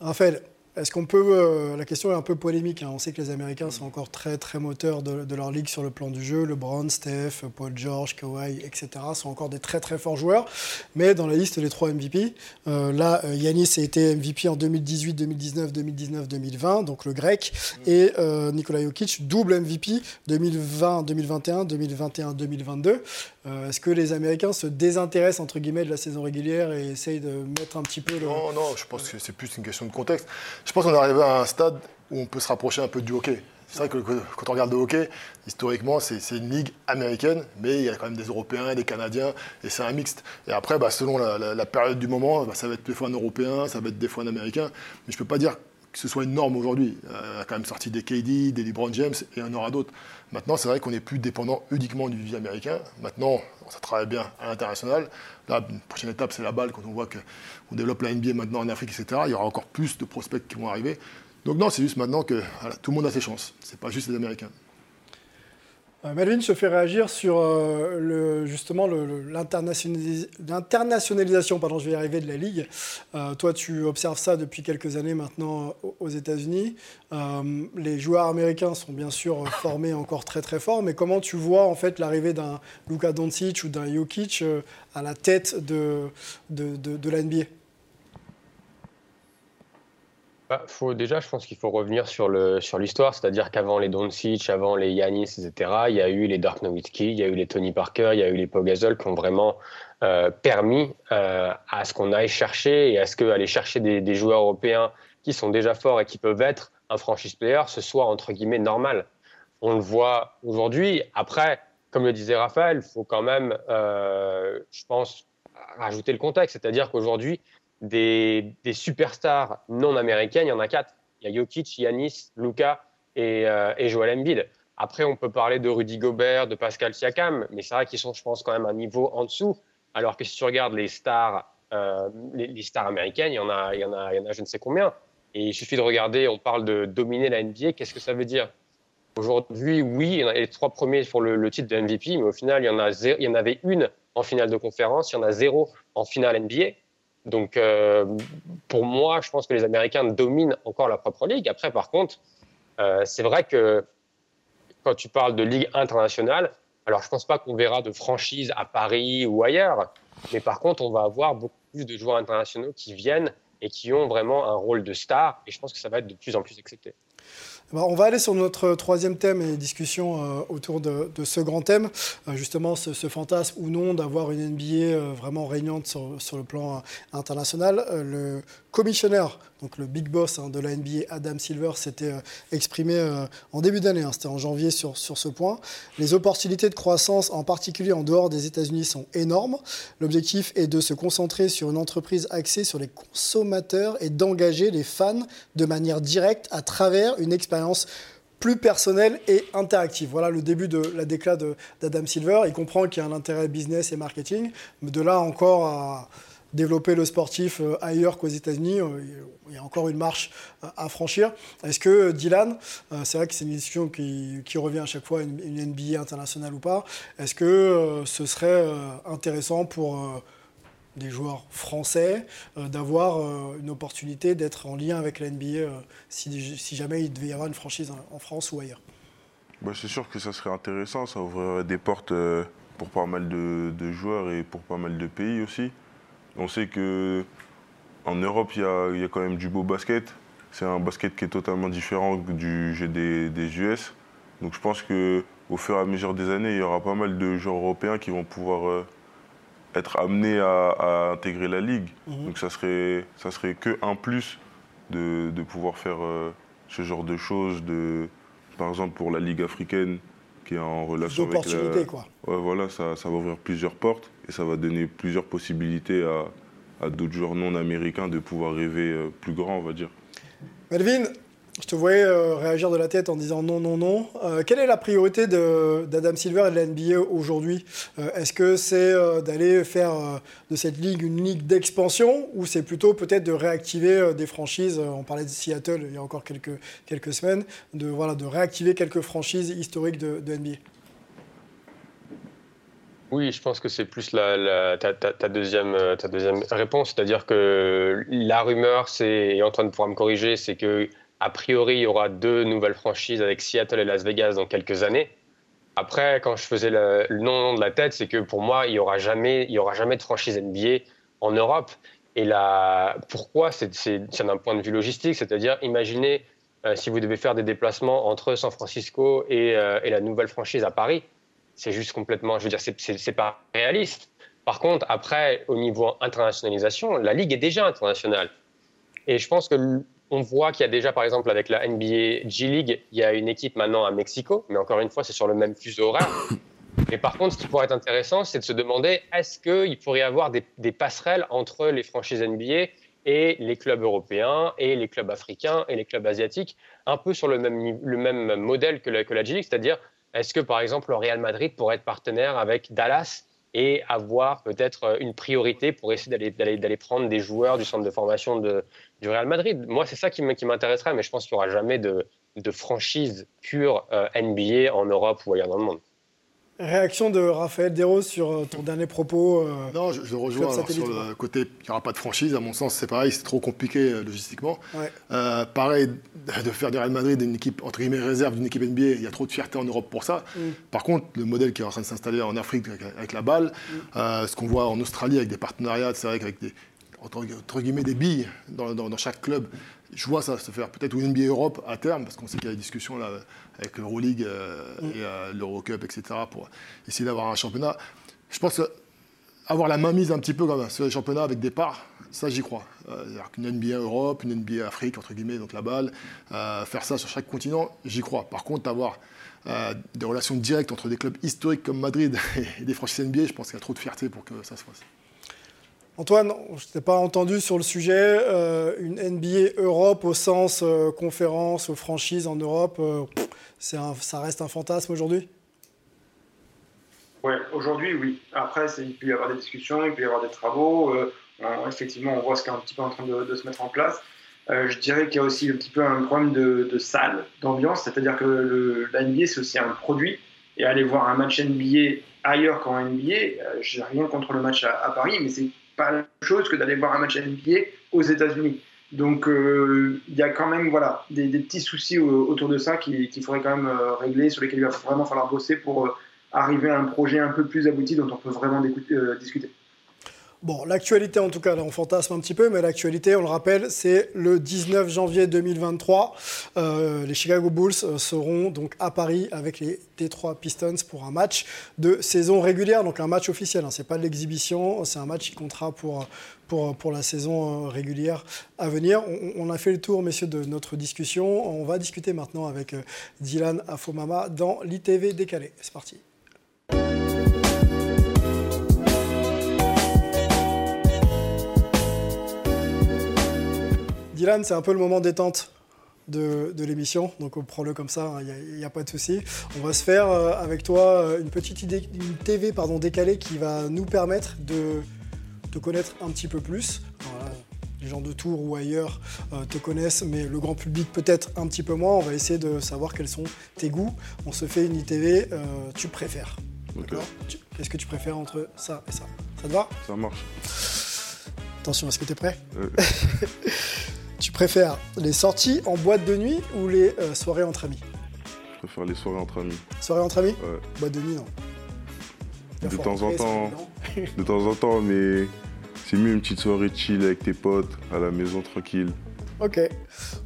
Raphaël, Est-ce qu'on peut. euh, la question est un peu polémique. hein. On sait que les Américains sont encore très, très moteurs de, de leur ligue sur le plan du jeu. LeBron, Steph, Paul George, Kawhi, etc. sont encore des très, très forts joueurs. Mais dans la liste des trois MVP, euh, là, euh, Yanis a été MVP en 2018, 2019, 2019, 2020, donc le grec. Et euh, Nikola Jokic, double MVP 2020, 2021, 2021, 2022. Euh, Est-ce que les Américains se désintéressent, entre guillemets, de la saison régulière et essayent de mettre un petit peu le. Non, non, je pense que c'est plus une question de contexte. Je pense qu'on est arrivé à un stade où on peut se rapprocher un peu du hockey. C'est vrai que quand on regarde le hockey, historiquement, c'est une ligue américaine, mais il y a quand même des Européens, des Canadiens, et c'est un mixte. Et après, bah, selon la période du moment, bah, ça va être des fois un Européen, ça va être des fois un Américain. Mais je ne peux pas dire que ce soit une norme aujourd'hui. Euh, Il y a quand même sorti des KD, des LeBron James, et il y en aura d'autres. Maintenant, c'est vrai qu'on n'est plus dépendant uniquement du vie américain. Maintenant, ça travaille bien à l'international. Une prochaine étape, c'est la balle. Quand on voit qu'on développe la NBA maintenant en Afrique, etc., il y aura encore plus de prospects qui vont arriver. Donc non, c'est juste maintenant que tout le monde a ses chances. C'est pas juste les Américains. Euh, Melvin, je fais réagir sur euh, justement l'internationalisation je vais de la Ligue. Euh, toi, tu observes ça depuis quelques années maintenant aux États-Unis. Les joueurs américains sont bien sûr formés encore très très forts, mais comment tu vois en fait l'arrivée d'un Luka Doncic ou d'un Jokic à la tête de, de, Bah, faut, déjà, je pense qu'il faut revenir sur le sur l'histoire, c'est-à-dire qu'avant les Doncic, avant les Yanis, etc., il y a eu les Dirk Nowitzki, il y a eu les Tony Parker, il y a eu les Pau Gasol qui ont vraiment euh, permis euh, à ce qu'on aille chercher et à ce qu'aller chercher des, des joueurs européens qui sont déjà forts et qui peuvent être un franchise player, ce soit entre guillemets normal. On le voit aujourd'hui. Après, comme le disait Raphaël, il faut quand même, euh, je pense, rajouter le contexte, c'est-à-dire qu'aujourd'hui, des, superstars non américaines, il y en a quatre. Il y a Jokic, Yanis, Luka et, euh, et Joel Embiid. Après, on peut parler de Rudy Gobert, de Pascal Siakam, mais c'est vrai qu'ils sont, je pense, quand même un niveau en dessous. Alors que si tu regardes les stars, euh, les, stars américaines, il y en a, y en a, y en a, je ne sais combien. Et il suffit de regarder. On parle de dominer la NBA. Qu'est-ce que ça veut dire? Aujourd'hui, oui, il y en a les trois premiers pour le, titre de MVP, mais au final, y en a, zé- il y en avait une en finale de conférence, il y en a zéro en finale NBA. Donc, euh, pour moi, je pense que les Américains dominent encore leur propre ligue. Après, par contre, euh, c'est vrai que quand tu parles de ligue internationale, alors je pense pas qu'on verra de franchise à Paris ou ailleurs, mais par contre, on va avoir beaucoup plus de joueurs internationaux qui viennent et qui ont vraiment un rôle de star. Et je pense que ça va être de plus en plus accepté. Bon, on va aller sur notre troisième thème et discussion euh, autour de, ce grand thème, Euh, justement ce, fantasme ou non d'avoir une NBA euh, vraiment régnante sur, le plan euh, international. Euh, le commissionnaire, donc le big boss hein, de la NBA, Adam Silver, s'était euh, exprimé euh, en début d'année, hein, c'était en janvier sur, sur ce point. Les opportunités de croissance, en particulier en dehors des États-Unis, sont énormes. L'objectif est de se concentrer sur une entreprise axée sur les consommateurs et d'engager les fans de manière directe à travers une expérience plus personnelle et interactive. Voilà le début de la déclat d'Adam Silver. Il comprend qu'il y a un intérêt business et marketing, mais de là encore à développer le sportif euh, ailleurs qu'aux États-Unis, euh, il y a encore une marche euh, à franchir. Est-ce que Dylan, c'est vrai que c'est une discussion qui, qui revient à chaque fois, une, NBA internationale ou pas, est-ce que ce serait intéressant pour des joueurs français euh, d'avoir euh, une opportunité d'être en lien avec la NBA euh, si, jamais il devait y avoir une franchise en, France ou ailleurs Bah, c'est sûr que ça serait intéressant, ça ouvrirait des portes pour pas mal de, joueurs et pour pas mal de pays aussi. On sait que en Europe, il y a, quand même du beau basket. C'est un basket qui est totalement différent du jeu des, des US. Donc je pense que au fur et à mesure des années, il y aura pas mal de joueurs européens qui vont pouvoir être amenés à, à intégrer la ligue. Mhm. Donc ça serait, ça serait que un plus de, de pouvoir faire euh, ce genre de choses. De, par exemple, pour la Ligue africaine, qui est en relation avec la... Quoi. Ouais, voilà, ça, ça va ouvrir plusieurs portes et ça va donner plusieurs possibilités à, à d'autres joueurs non américains de pouvoir rêver euh, plus grand, on va dire. Melvin, je te voyais euh, réagir de la tête en disant non, non, non. Euh, quelle est la priorité d'Adam Silver et de la NBA aujourd'hui? Euh, Est-ce que c'est d'aller faire de cette ligue une ligue d'expansion ou c'est plutôt peut-être de réactiver des franchises? On parlait de Seattle il y a encore quelques, quelques semaines, de, voilà, de réactiver quelques franchises historiques de, de NBA. Oui, je pense que c'est plus ta, deuxième, ta deuxième réponse. C'est-à-dire que la rumeur, c'est, et Antoine pourra me corriger, c'est que a priori, il y aura deux nouvelles franchises avec Seattle et Las Vegas dans quelques années. Après, quand je faisais le, nom de la tête, c'est que pour moi, il n'y aura, jamais- aura jamais de franchise NBA en Europe. Et là, pourquoi? C'est d'un point de vue logistique. C'est-à-dire, imaginez euh, si vous devez faire des déplacements entre San Francisco et, euh, et la nouvelle franchise à Paris c'est juste complètement, je veux dire, c'est- pas réaliste. Par contre, après, au niveau internationalisation, la ligue est déjà internationale. Et je pense que on voit qu'il y a déjà, par exemple, avec la NBA G League, il y a une équipe maintenant à Mexico, mais encore une fois, c'est sur le même fuseau horaire. [COUGHS] Mais par contre, ce qui pourrait être intéressant, c'est de se demander est-ce qu'il pourrait y avoir des, des passerelles entre les franchises NBA et les clubs européens et les clubs africains et les clubs asiatiques, un peu sur le même, le même modèle que la, que la G League, c'est-à-dire est-ce que par exemple le Real Madrid pourrait être partenaire avec Dallas et avoir peut-être euh, une priorité pour essayer d'aller- prendre des joueurs du centre de formation de, du Real Madrid Moi, c'est ça qui m'intéresserait, mais je pense qu'il n'y aura jamais de, de franchise pure euh, NBA en Europe ou ailleurs dans le monde. Réaction de Raphaël Desroses sur euh, ton dernier propos. euh, Non, je, je rejoins alors, sur le côté, il n'y aura pas de franchise. À mon sens, c'est pareil, c'est trop compliqué euh, logistiquement. Ouais. Euh, pareil, de faire du Real Madrid une équipe, entre guillemets, réserve d'une équipe NBA, il y a trop de fierté en Europe pour ça. Mm. Par contre, le modèle qui est en train de s'installer en Afrique avec, avec la balle, euh, ce qu'on voit en Australie avec des partenariats, c'est vrai qu'avec des, entre, entre guillemets, des billes dans, dans- dans chaque club, je vois ça se faire peut-être ou NBA Europe à terme, parce qu'on sait qu'il y a des discussions là, avec l'Euroleague euh, et euh, l'Eurocup, etc., pour essayer d'avoir un championnat. Je pense avoir la main mise un petit peu comme sur les championnats avec des parts, ça j'y crois. Euh, qu'une NBA Europe, une NBA Afrique, entre guillemets, donc la balle, faire ça sur chaque continent, j'y crois. Par contre, avoir des relations directes entre des clubs historiques comme Madrid [LAUGHS] et des franchises NBA, je pense qu'il y a trop de fierté pour que ça se fasse. Antoine, je t'ai pas entendu sur le sujet. euh, une NBA Europe au sens euh, conférence, franchise en Europe, euh, un- ça reste un fantasme aujourd'hui? Ouais, aujourd'hui, oui. Après, il peut y avoir des discussions, il peut y avoir des travaux. euh, effectivement, on voit ce qui est un petit peu en train de, se mettre en place. Euh, je dirais qu'il y a aussi un petit peu un problème de, salle, d'ambiance. C'est-à-dire que le, la NBA, c'est aussi un produit. Et aller voir un match NBA ailleurs qu'en NBA, j'ai rien contre le match à Paris, mais c'est pas la même chose que d'aller voir un match NBA aux États-Unis. Donc, euh, il y a quand même voilà, des, petits soucis au- autour de ça qu'il qu'il faudrait quand même euh, régler, sur lesquels il va vraiment falloir bosser pour euh, arriver à un projet un peu plus abouti dont on peut vraiment discuter. Bon, l'actualité en tout cas, là on fantasme un petit peu, mais l'actualité, on le rappelle, c'est le 19 janvier 2023. Euh, les Chicago Bulls euh, seront donc à Paris avec les Detroit Pistons pour un match de saison régulière, donc un match officiel. Hein, c'est pas de l'exhibition, c'est un match qui comptera pour, pour, pour la saison euh, régulière à venir. On, a fait le tour, messieurs, de notre discussion. On va discuter maintenant avec euh, Dylan Afomama dans l'ITV décalé. C'est parti. Dylan, c'est un peu le moment détente de, de l'émission, donc on prend-le comme ça, il n'y a, pas de souci. On va se faire euh, avec toi euh, une petite idée, une TV pardon, décalée qui va nous permettre de te connaître un petit peu plus. Voilà, les gens de Tours ou ailleurs euh, te connaissent, mais le grand public peut-être un petit peu moins. On va essayer de savoir quels sont tes goûts. On se fait une ITV, euh, tu préfères. D'accord? Tu- Qu'est-ce que tu préfères entre ça et ça? Ça te va? Ça marche. Attention, est-ce que tu es prêt [LAUGHS] préfères les sorties en boîte de nuit ou les euh, soirées entre amis je préfère les soirées entre amis. Soirées entre amis Ouais. Boîte de nuit, non. De faut temps en rentrer, temps. [LAUGHS] De temps en temps, mais c'est mieux une petite soirée chill avec tes potes, à la maison tranquille. Ok.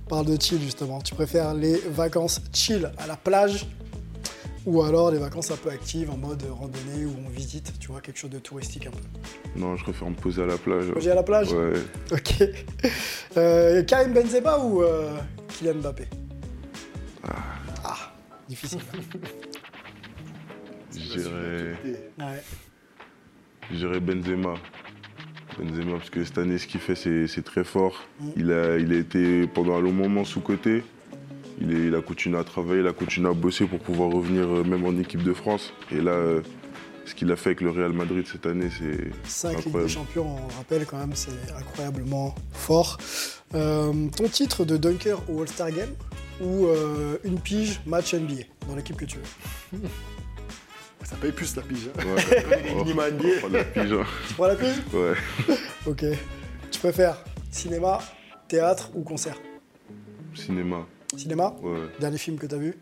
On parle de chill justement. Tu préfères les vacances chill à la plage ou alors les vacances un peu actives en mode randonnée où on visite, tu vois, quelque chose de touristique un peu. Non, je préfère me poser à la plage. Poser à la plage Ouais. Ok. [LAUGHS] Euh, Karim Benzema ou euh, Kylian Mbappé? Ah, difficile. [LAUGHS] Je dirais, Ouais. je dirais Benzema. Benzema, parce que cette année, ce qu'il fait, c'est c'est très fort. Mm. Il, a, il a été pendant un long moment sous-côté. Il, est- il a continué à travailler, il a continué à bosser pour pouvoir revenir euh, même en équipe de France. Et là, euh, ce qu'il a fait avec le Real Madrid cette année, c'est 5 Ligue des incroyable. Champions, on le rappelle quand même, c'est incroyablement fort. Euh, ton titre de dunker au All-Star Game ou euh, une pige match NBA dans l'équipe que tu veux? [LAUGHS] Ça paye plus la pige. hein. Ouais. [LAUGHS] NBA. Oh, la pige, hein. Tu prends la pige? Ouais. [LAUGHS] Ok. Tu préfères cinéma, théâtre ou concert? Cinéma. Cinéma Ouais. Dernier film que t'as vu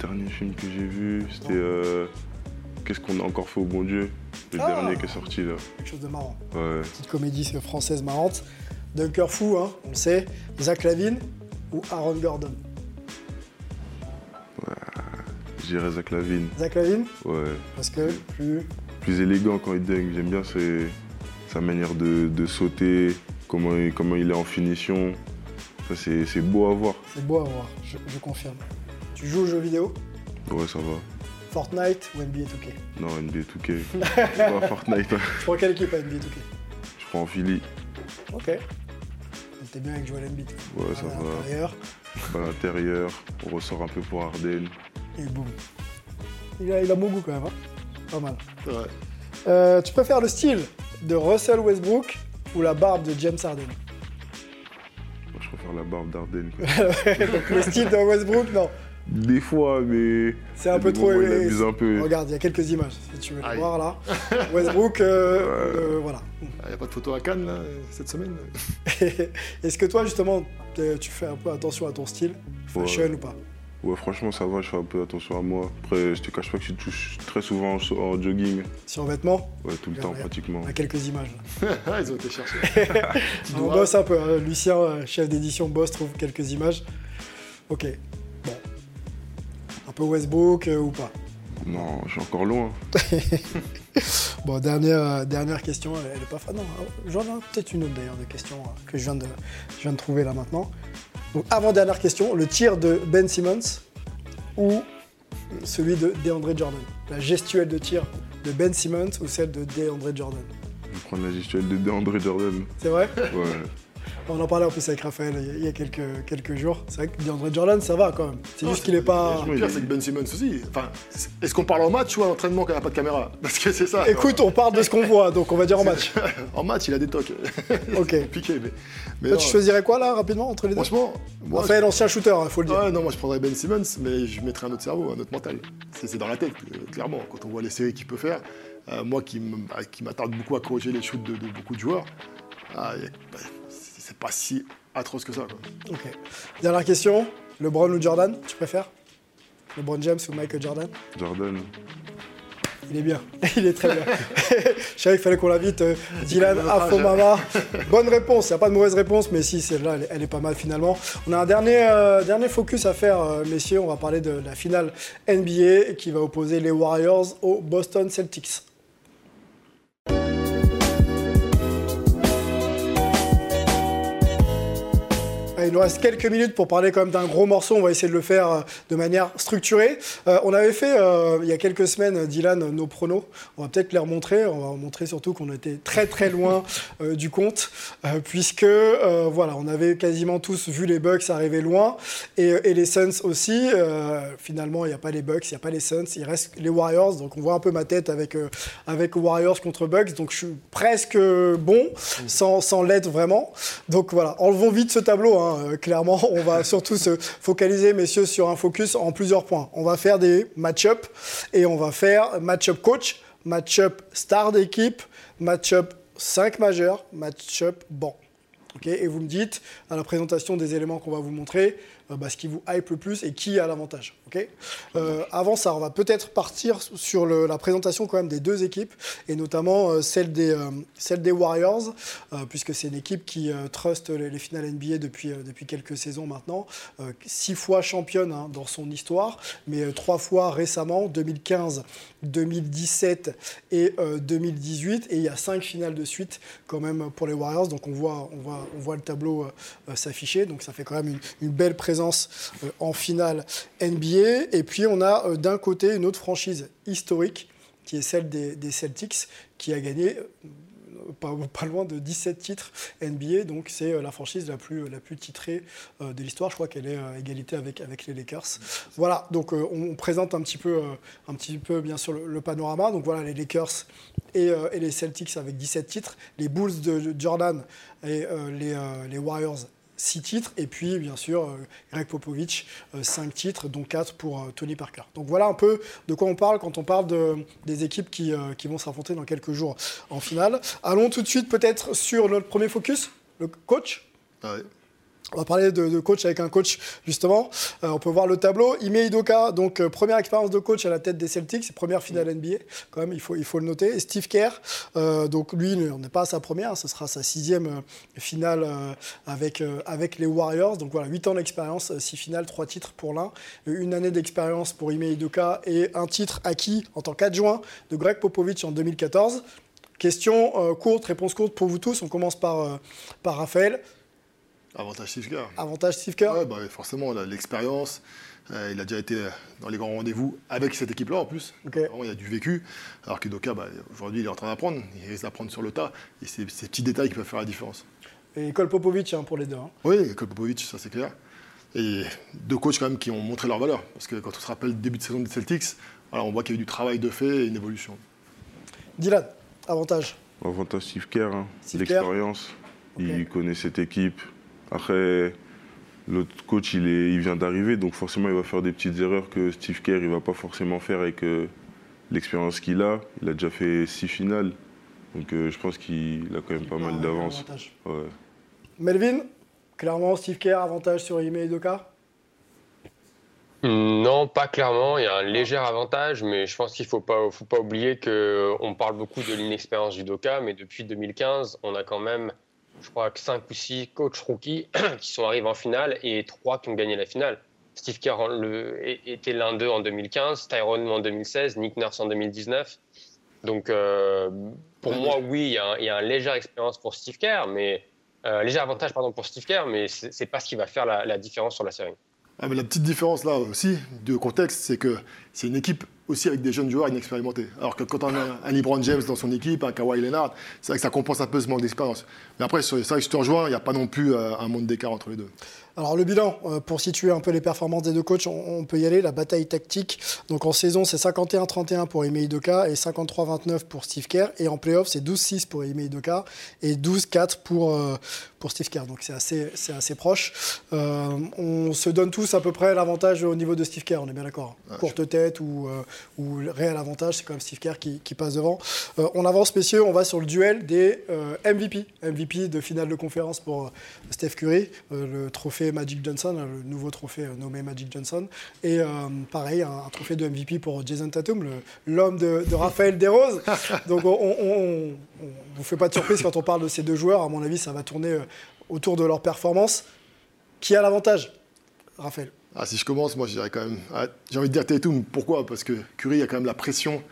Dernier film que j'ai vu, c'était euh, Qu'est-ce qu'on a encore fait au bon Dieu? Le Ah. dernier qui est sorti là. Quelque chose de marrant. Ouais. Petite comédie française marrante. Dunker Fou, hein, on le sait. Zach Lavine ou Aaron Gordon? Je dirais Zach Lavine. Zach Lavine Ouais. Parce que plus. Plus élégant quand il dunk. J'aime bien ses- sa manière de, de sauter, comment il, comment il est en finition. Ça, c'est c'est beau à voir. C'est beau à voir, je, je confirme. Tu joues aux jeux vidéo? Ouais, ça va. Fortnite ou NBA 2K Non, NBA 2K. pas Fortnite. Tu prends quelle équipe à NBA 2K Je prends en Philly. Ok. T'es bien avec Joel Embiid. Ouais, ça À va. l'intérieur. À l'intérieur, on ressort un peu pour Arden. Et boum. Il a, il a bon goût quand même, hein Pas mal. Ouais. Euh, tu préfères le style de Russell Westbrook ou la barbe de James Harden? La barbe d'Arden. [LAUGHS] le style de Westbrook, non. Des fois, mais. C'est un peu trop. moments où Il abuse un peu. Regarde, il y a quelques images, si tu veux les voir là. Westbrook, euh, euh, voilà. Il n'y a pas de photo à Cannes là, cette semaine [LAUGHS] Est-ce que toi, justement, t'es- tu fais un peu attention à ton style Fashion Ouais. ou pas? Ouais, franchement, ça va, je fais un peu attention à moi. Après, je te cache pas que je touche très souvent en, en jogging. Sur vêtements Ouais, tout le Regarde, temps, regarde. pratiquement. On a quelques images. là. [LAUGHS] Ah, Ils ont été cherchés. [LAUGHS] On bosse un peu. hein. Lucien, euh, chef d'édition, boss, trouve quelques images. Ok. Bon. Un peu Westbrook euh, ou pas? Non, je suis encore loin. [LAUGHS] Bon, dernière, euh, dernière question, elle, elle est pas fan. Non, euh, j'en ai peut-être une autre d'ailleurs de questions euh, que je viens de, je viens de trouver là maintenant. Donc, avant dernière question, le tir de Ben Simmons ou celui de DeAndre Jordan? La gestuelle de tir de Ben Simmons ou celle de DeAndre Jordan? Je vais prendre la gestuelle de DeAndre Jordan. C'est vrai? Ouais. On en parlait en plus avec Raphaël il y a- quelques, quelques jours. C'est vrai que DeAndre Jordan, ça va quand même. C'est juste qu'il est pas. Le pire, c'est que Ben Simmons aussi. Enfin, est-ce qu'on parle en match ou à l'entraînement quand il n'y a pas de caméra? [LAUGHS] Parce que c'est ça. Écoute, on parle de ce qu'on [LAUGHS] voit, donc on va dire en match. [LAUGHS] en match, il a des tocs. Ok. Piqué, mais. mais Toi, non, tu choisirais quoi là, rapidement, entre les deux? Franchement, moi, Raphaël, ancien shooter, il faut le dire. Ouais, non, moi je prendrais Ben Simmons, mais je mettrais un autre cerveau, un autre mental. C'est c'est dans la tête, euh, clairement. Quand on voit les séries qu'il peut faire, euh, moi bah, qui m'attarde beaucoup à corriger les shoots de, de beaucoup de joueurs, ah, pas si atroce que ça. Quoi. Ok. Dernière question. LeBron ou Jordan, tu préfères? LeBron James ou Michael Jordan? Jordan. Il est bien. [LAUGHS] Il est très bien. [LAUGHS] Je savais qu'il fallait qu'on l'invite. euh, Dylan. Afomama. Bonne réponse. Il n'y a pas de mauvaise réponse, mais si, celle-là, elle, est- elle est pas mal finalement. On a un dernier, euh, dernier focus à faire, euh, messieurs. On va parler de la finale NBA qui va opposer les Warriors aux Boston Celtics. Il nous reste quelques minutes pour parler quand même d'un gros morceau. On va essayer de le faire euh, de manière structurée. Euh, on avait fait euh, il y a quelques semaines, Dylan, nos pronos. On va peut-être les remontrer. On va montrer surtout qu'on était très très loin [LAUGHS] euh, du compte, puisque voilà, on avait quasiment tous vu les Bucks arriver loin et, et les Suns aussi. Finalement, il n'y a pas les Bucks, il n'y a pas les Suns, il reste les Warriors. Donc on voit un peu ma tête avec, avec Warriors contre Bucks. Donc je suis presque bon, sans, sans l'être vraiment. Donc voilà, enlevons vite ce tableau. hein. Euh, clairement, on va surtout se focaliser, messieurs, sur un focus en plusieurs points. On va faire des match-up et on va faire match-up coach, match-up star d'équipe, match-up 5 majeurs, match-up banc. Et vous me dites, à la présentation des éléments qu'on va vous montrer, bah, ce qui vous hype le plus et qui a l'avantage. ok? Euh, avant ça, on va peut-être partir sur la présentation quand même des deux équipes, et notamment euh, celle, des, euh, Warriors, euh, puisque c'est une équipe qui euh, trust les, les finales NBA depuis, euh, quelques saisons maintenant. Euh, six fois championne hein, dans son histoire, mais euh, trois fois récemment, 2015, 2017 et euh, 2018. Et il y a cinq finales de suite quand même pour les Warriors. Donc on voit, le tableau euh, euh, s'afficher. Donc ça fait quand même une, belle euh, en finale NBA. Et puis on a euh, d'un côté une autre franchise historique qui est celle des, Celtics qui a gagné euh, pas, [LAUGHS] loin de 17 titres NBA, donc c'est la franchise la plus, la plus titrée de l'histoire. Je crois qu'elle est égalité avec, avec les Lakers. Voilà, donc on, présente un petit peu, un petit peu bien sûr le, panorama. Donc voilà, les Lakers et, et les Celtics avec 17 titres, les Bulls de Jordan et les, les Warriors 6 titres. Et puis, bien sûr, euh, Greg Popovich, 5 titres, dont 4 pour euh, Tony Parker. Donc voilà un peu de quoi on parle quand on parle de, des équipes qui, euh, vont s'affronter dans quelques jours en finale. Allons tout de suite peut-être sur notre premier focus, le coach. Ouais. On va parler de, de coach avec un coach, justement. Euh, on peut voir le tableau. Ime Idoka, donc euh, première expérience de coach à la tête des Celtics, première finale NBA, quand même, il faut, il faut le noter. Et Steve Kerr, euh, donc lui, on n'est pas à sa première, ce sera sa sixième finale avec, avec les Warriors. Donc voilà, 8 ans d'expérience, 6 finales, 3 titres pour l'un, une année d'expérience pour Ime Idoka et un titre acquis en tant qu'adjoint de Greg Popovich en 2014. Question courte, réponse courte pour vous tous. On commence par, par Raphaël. Avantage Steve Kerr. Avantage Steve Kerr Ouais, bah, forcément, l'expérience. euh, il a déjà été dans les grands rendez-vous avec cette équipe-là en plus. Vraiment, il a du vécu. Alors que Doka, bah, aujourd'hui, il est en train d'apprendre. Il risque d'apprendre sur le tas. Et c'est ces petits détails qui peuvent faire la différence. Et Cole Popovich hein, pour les deux. hein. Oui, Cole Popovich, ça c'est clair. Et deux coachs quand même qui ont montré leur valeur. Parce que quand on se rappelle le début de saison des Celtics, voilà, on voit qu'il y a eu du travail de fait et une évolution. Dylan, avantage. Avantage Steve Kerr, hein. Steve Kerr. l'expérience. Il connaît cette équipe. Après, l'autre coach, il, est, il vient d'arriver, donc forcément, il va faire des petites erreurs que Steve Kerr, il va pas forcément faire avec euh, l'expérience qu'il a. Il a déjà fait six finales, donc euh, je pense qu'il a quand même pas mal d'avance. Ouais. Melvin, clairement, Steve Kerr, avantage sur Ime Idoka? Non, pas clairement. Il y a un léger avantage, mais je pense qu'il ne faut pas, faut pas oublier qu'on parle beaucoup de l'inexpérience du Doka, mais depuis 2015, on a quand même, je crois, que 5 ou 6 coachs rookies [CLEARS THROAT] qui sont arrivés en finale et 3 qui ont gagné la finale. Steve Kerr en- le- é- était l'un d'eux en 2015, Tyrone en 2016, Nick Nurse en 2019. Donc, euh, pour moi, oui, il y, a un, il y a un léger expérience pour Steve Kerr, mais euh, léger avantage pardon pour Steve Kerr, mais c'est c'est pas ce qui va faire la, la différence sur la série. Ah, mais la petite différence là aussi, de contexte, c'est que c'est une équipe aussi avec des jeunes joueurs inexpérimentés. Alors que quand on a un LeBron James dans son équipe, un Kawhi Leonard, c'est vrai que ça compense un peu ce manque d'expérience. Mais après, c'est vrai que je te rejoins, il n'y a pas non plus euh, un monde d'écart entre les deux. Alors le bilan, euh, pour situer un peu les performances des deux coachs, on, peut y aller. La bataille tactique, donc en saison c'est 51-31 pour Ime Idoka et 53-29 pour Steve Kerr. Et en playoff c'est 12-6 pour Ime Idoka et 12-4 pour, euh, pour Steve Kerr. Donc c'est assez, c'est assez proche. Euh, on se donne tous à peu près l'avantage au niveau de Steve Kerr, on est bien d'accord. Courte tête ou, euh, ou le réel avantage, c'est quand même Steve Kerr qui, qui passe devant. Euh, on avance messieurs, on va sur le duel des euh, MVP. MVP de finale de conférence pour euh, Steph Curry, le trophée Magic Johnson, hein, le nouveau trophée nommé Magic Johnson. Et pareil, un, un trophée de MVP pour Jason Tatum, l'homme de, de Raphaël Desroses. [LAUGHS] Donc on, on vous fait pas de surprise quand on parle de ces deux joueurs. À mon avis, ça va tourner autour de leur performance. Qui a l'avantage? Raphaël Ah, si je commence, moi je quand même. ah, J'ai envie de dire Tatum. Pourquoi? Parce que Curry a quand même la pression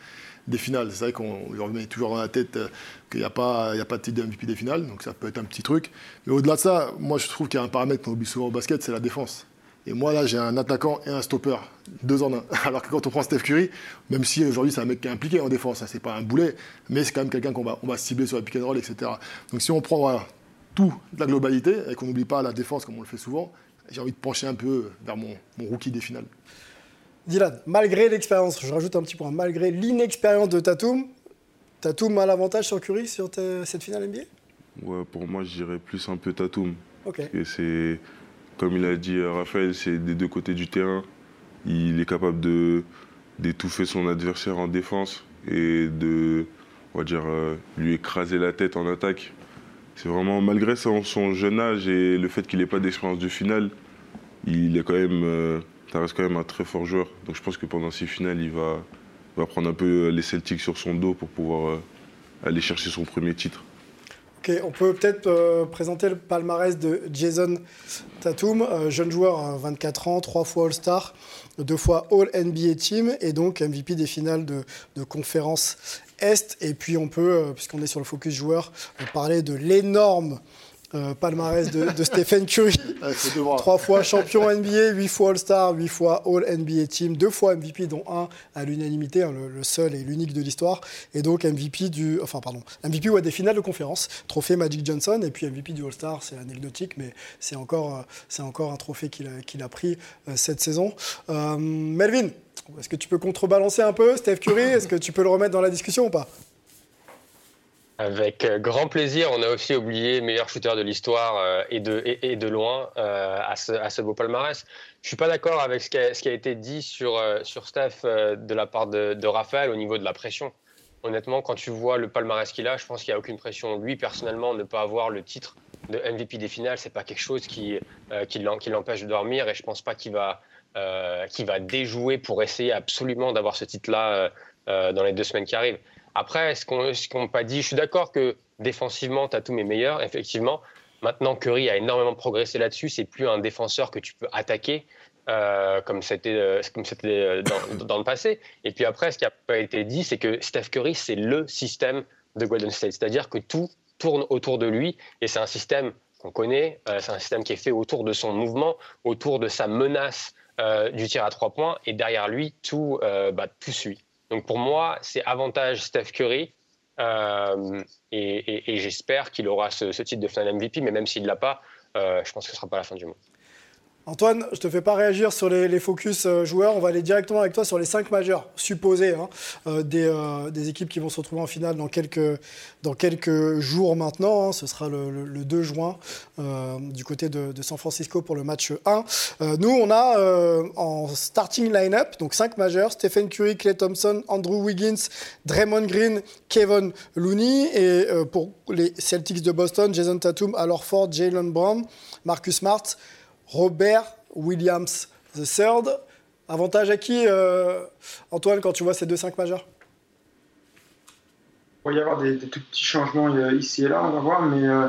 des finales. C'est vrai qu'on lui remet toujours dans la tête euh, qu'il n'y a, pas- il y de titre de MVP des finales, donc ça peut être un petit truc. Mais au-delà de ça, moi je trouve qu'il y a un paramètre qu'on oublie souvent au basket, c'est la défense. Et moi là, j'ai un attaquant et un stopper, deux en un. [LAUGHS] Alors que quand on prend Steph Curry, même si aujourd'hui c'est un mec qui est impliqué en défense, hein, c'est pas un boulet, mais c'est quand même quelqu'un qu'on va, on va cibler sur la pick and roll, etc. Donc si on prend voilà, tout la globalité et qu'on n'oublie pas la défense comme on le fait souvent, j'ai envie de pencher un peu vers mon, mon rookie des finales. Dylan, malgré l'expérience, je rajoute un petit point, malgré l'inexpérience de Tatum, Tatum a l'avantage sur Curry sur ta- cette finale NBA Ouais, pour moi, je dirais plus un peu Tatum. Ok. C'est, comme il a dit euh, Raphaël, c'est des deux côtés du terrain. Il est capable de d'étouffer son adversaire en défense et de, on va dire, euh, lui écraser la tête en attaque. C'est vraiment, malgré son, jeune âge et le fait qu'il n'ait pas d'expérience de finale, il est quand même, euh, reste quand même un très fort joueur. Donc je pense que pendant ces finales, il va, prendre un peu les Celtics sur son dos pour pouvoir euh, aller chercher son premier titre. Ok, on peut peut-être euh, présenter le palmarès de Jason Tatum, jeune joueur, hein, 24 ans, trois fois All-Star, deux fois All-NBA Team et donc MVP des finales de, de conférence Est. Et puis on peut, euh, puisqu'on est sur le focus joueur, euh, parler de l'énorme euh, palmarès de, de Stephen Curry. [LAUGHS] Trois fois champion NBA, huit fois All-Star, huit fois All-NBA Team, deux fois MVP, dont un à l'unanimité, hein, le, le seul et l'unique de l'histoire. Et donc MVP du. Enfin, pardon. MVP ouais, des finales de conférence, trophée Magic Johnson, et puis MVP du All-Star, c'est anecdotique, mais c'est encore, euh, c'est encore un trophée qu'il a, qu'il a pris euh, cette saison. Melvin, est-ce que tu peux contrebalancer un peu Steph Curry? Est-ce que tu peux le remettre dans la discussion ou pas? Avec euh, grand plaisir. On a aussi oublié meilleur shooter de l'histoire euh, et, de, et, de loin euh, à, ce, à ce beau palmarès. Je suis pas d'accord avec ce qui, a, été dit sur, sur Steph de la part de, Raphaël au niveau de la pression. Honnêtement, quand tu vois le palmarès qu'il a, je pense qu'il n'y a aucune pression. Lui, personnellement, ne pas avoir le titre de MVP des finales, c'est pas quelque chose qui, qui l'empêche de dormir et je pense pas qu'il va, euh, qu'il va déjouer pour essayer absolument d'avoir ce titre-là euh, euh, dans les deux semaines qui arrivent. Après, ce qu'on ce qu'on pas dit, je suis d'accord que défensivement, tu as tous mes meilleurs, effectivement. Maintenant, Curry a énormément progressé là-dessus. C'est plus un défenseur que tu peux attaquer comme c'était dans, dans le passé. Et puis après, ce qui n'a pas été dit, c'est que Steph Curry, c'est le système de Golden State. C'est-à-dire que tout tourne autour de lui et c'est un système qu'on connaît. c'est un système qui est fait autour de son mouvement, autour de sa menace euh, du tir à trois points. Et derrière lui, tout, euh, bah, tout suit. Donc pour moi, c'est avantage Steph Curry. euh, et j'espère qu'il aura ce, ce titre de final MVP, mais même s'il ne l'a pas, euh, je pense que ce ne sera pas la fin du monde. Antoine, je te fais pas réagir sur les, focus euh, joueurs. On va aller directement avec toi sur les cinq majeurs supposés hein, euh, des, euh, des équipes qui vont se retrouver en finale dans quelques, jours maintenant. hein. Ce sera le, le- le 2 juin du côté de, San Francisco pour le match 1. Euh, nous, on a en starting line-up, donc cinq majeurs, Stephen Curry, Clay Thompson, Andrew Wiggins, Draymond Green, Kevin Looney. Et pour les Celtics de Boston, Jason Tatum, Al Horford, Jalen Brown, Marcus Smart, Robert Williams III. Avantage à qui, euh, Antoine, quand tu vois ces deux 5 majeurs? Il va y avoir des, tout petits changements euh, ici et là, on va voir, mais euh,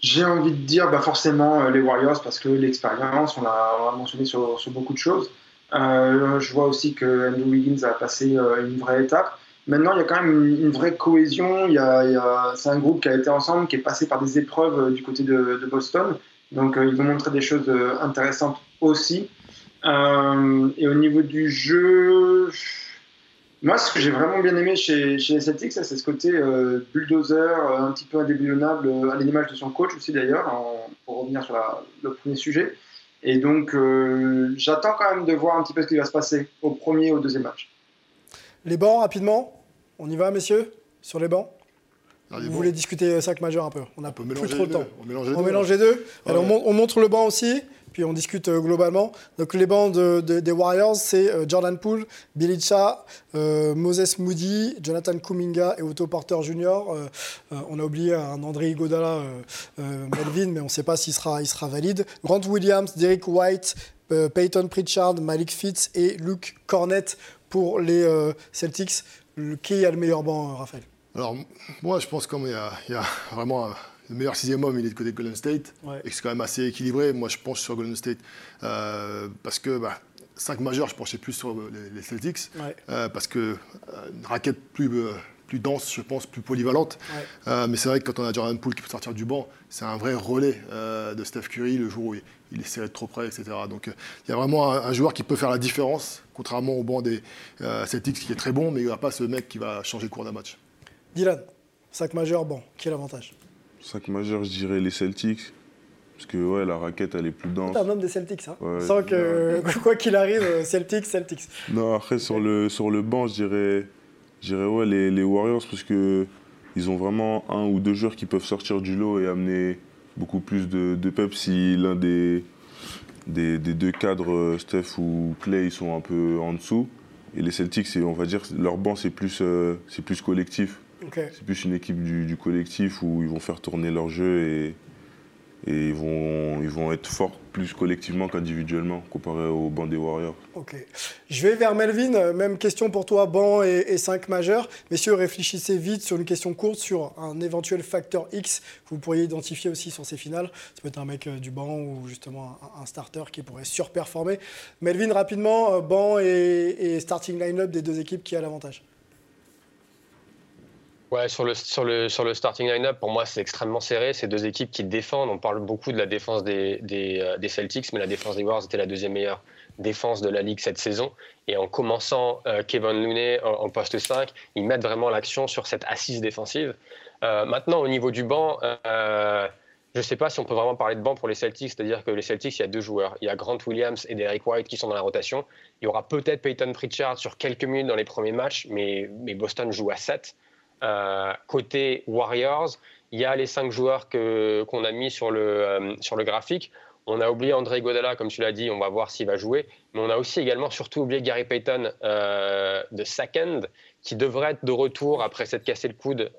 j'ai envie de dire bah, forcément les Warriors parce que l'expérience, on l'a on l'a mentionné sur, beaucoup de choses. Je vois aussi que Andrew Wiggins a passé une vraie étape. Maintenant, il y a quand même une, vraie cohésion. Il y a, c'est un groupe qui a été ensemble, qui est passé par des épreuves du côté de Boston. Donc, euh, ils vont montrer des choses euh, intéressantes aussi. Euh, et au niveau du jeu, moi, ce que j'ai vraiment bien aimé chez, les Celtics, c'est ce côté bulldozer, un petit peu indéboulonnable, à l'image de son coach aussi d'ailleurs, pour revenir sur le premier sujet. Et donc, j'attends quand même de voir un petit peu ce qui va se passer au premier et au deuxième match. Les bancs, rapidement On y va, messieurs Sur les bancs Vous voulez discuter 5 majeurs un peu On n'a plus trop le temps. On mélange les on deux, mélange là. les deux. Alors, Ouais. on, mon- on montre le banc aussi, puis on discute euh, globalement. Donc, les bancs de- de- des Warriors, c'est euh, Jordan Poole, Billy Cha, euh, Moses Moody, Jonathan Kuminga et Otto Porter Jr. Euh, euh, on a oublié un André euh, euh, Melvin, mais on ne sait pas s'il sera, il sera valide. Grant Williams, Derek White, euh, Peyton Pritchard, Malik Fitz et Luke Cornett pour les euh, Celtics. Qui a le meilleur banc, euh, Raphaël? Alors, moi, je pense qu'il y, a- y a vraiment un- le meilleur sixième homme, il est du côté de Golden State. Ouais. Et c'est quand même assez équilibré. Moi, je pense sur Golden State. Euh, parce que, bah, 5 majeurs, je penchais plus sur les, les Celtics. Ouais. Euh, parce que, euh, une raquette plus, plus dense, je pense, plus polyvalente. Ouais. Euh, mais c'est vrai que quand on a Jordan Poole qui peut sortir du banc, c'est un vrai relais euh, de Steph Curry le jour où il, il essaie d'être trop près, etc. Donc euh, il y a vraiment un, un joueur qui peut faire la différence, contrairement au banc des Celtics qui est très bon, mais il n'y aura pas ce mec qui va changer le cours d'un match. Dylan, 5 majeurs, bon, qui est l'avantage 5 majeurs, je dirais les Celtics. Parce que ouais, la raquette, elle est plus dense. T'es un homme des Celtics, hein Ouais, Sans que, [LAUGHS] quoi qu'il arrive, euh, Celtics, Celtics. Non, après, sur le, sur le banc, je dirais, je dirais ouais, les, les Warriors, parce que ils ont vraiment un ou deux joueurs qui peuvent sortir du lot et amener beaucoup plus de, de pep si l'un des, des, des deux cadres, euh, Steph ou Clay, ils sont un peu en dessous. Et les Celtics, c'est- on va dire, leur banc, c'est plus, euh, c'est plus collectif. C'est plus une équipe du, du collectif où ils vont faire tourner leur jeu et, et ils, vont, ils vont être forts plus collectivement qu'individuellement, comparé au banc des Warriors. Ok. Je vais vers Melvin. Même question pour toi, banc et, 5 majeurs. Messieurs, réfléchissez vite sur une question courte sur un éventuel facteur X que vous pourriez identifier aussi sur ces finales. Ça peut être un mec euh, du banc ou justement un, un starter qui pourrait surperformer. Melvin, rapidement, euh, banc et, et starting line-up des deux équipes qui a l'avantage? Sur le, starting line-up, pour moi, c'est extrêmement serré. C'est deux équipes qui défendent. On parle beaucoup de la défense des, euh, Celtics, mais la défense des Warriors était la deuxième meilleure défense de la Ligue cette saison. Et en commençant euh, Kevin Looney en, poste 5, ils mettent vraiment l'action sur cette assise défensive. Euh, maintenant, au niveau du banc, je ne sais pas si on peut vraiment parler de banc pour les Celtics, c'est-à-dire que les Celtics, il y a deux joueurs. Il y a Grant Williams et Derek White qui sont dans la rotation. Il y aura peut-être Peyton Pritchard sur quelques minutes dans les premiers matchs, mais, mais Boston joue à 7. Euh, côté Warriors, il y a les cinq joueurs que- qu'on a mis sur le, euh, sur le graphique. On a oublié André Godala, comme tu l'as dit, on va voir s'il va jouer. Mais on a aussi également surtout oublié Gary Payton euh, de second, qui devrait être de retour après s'être cassé le coude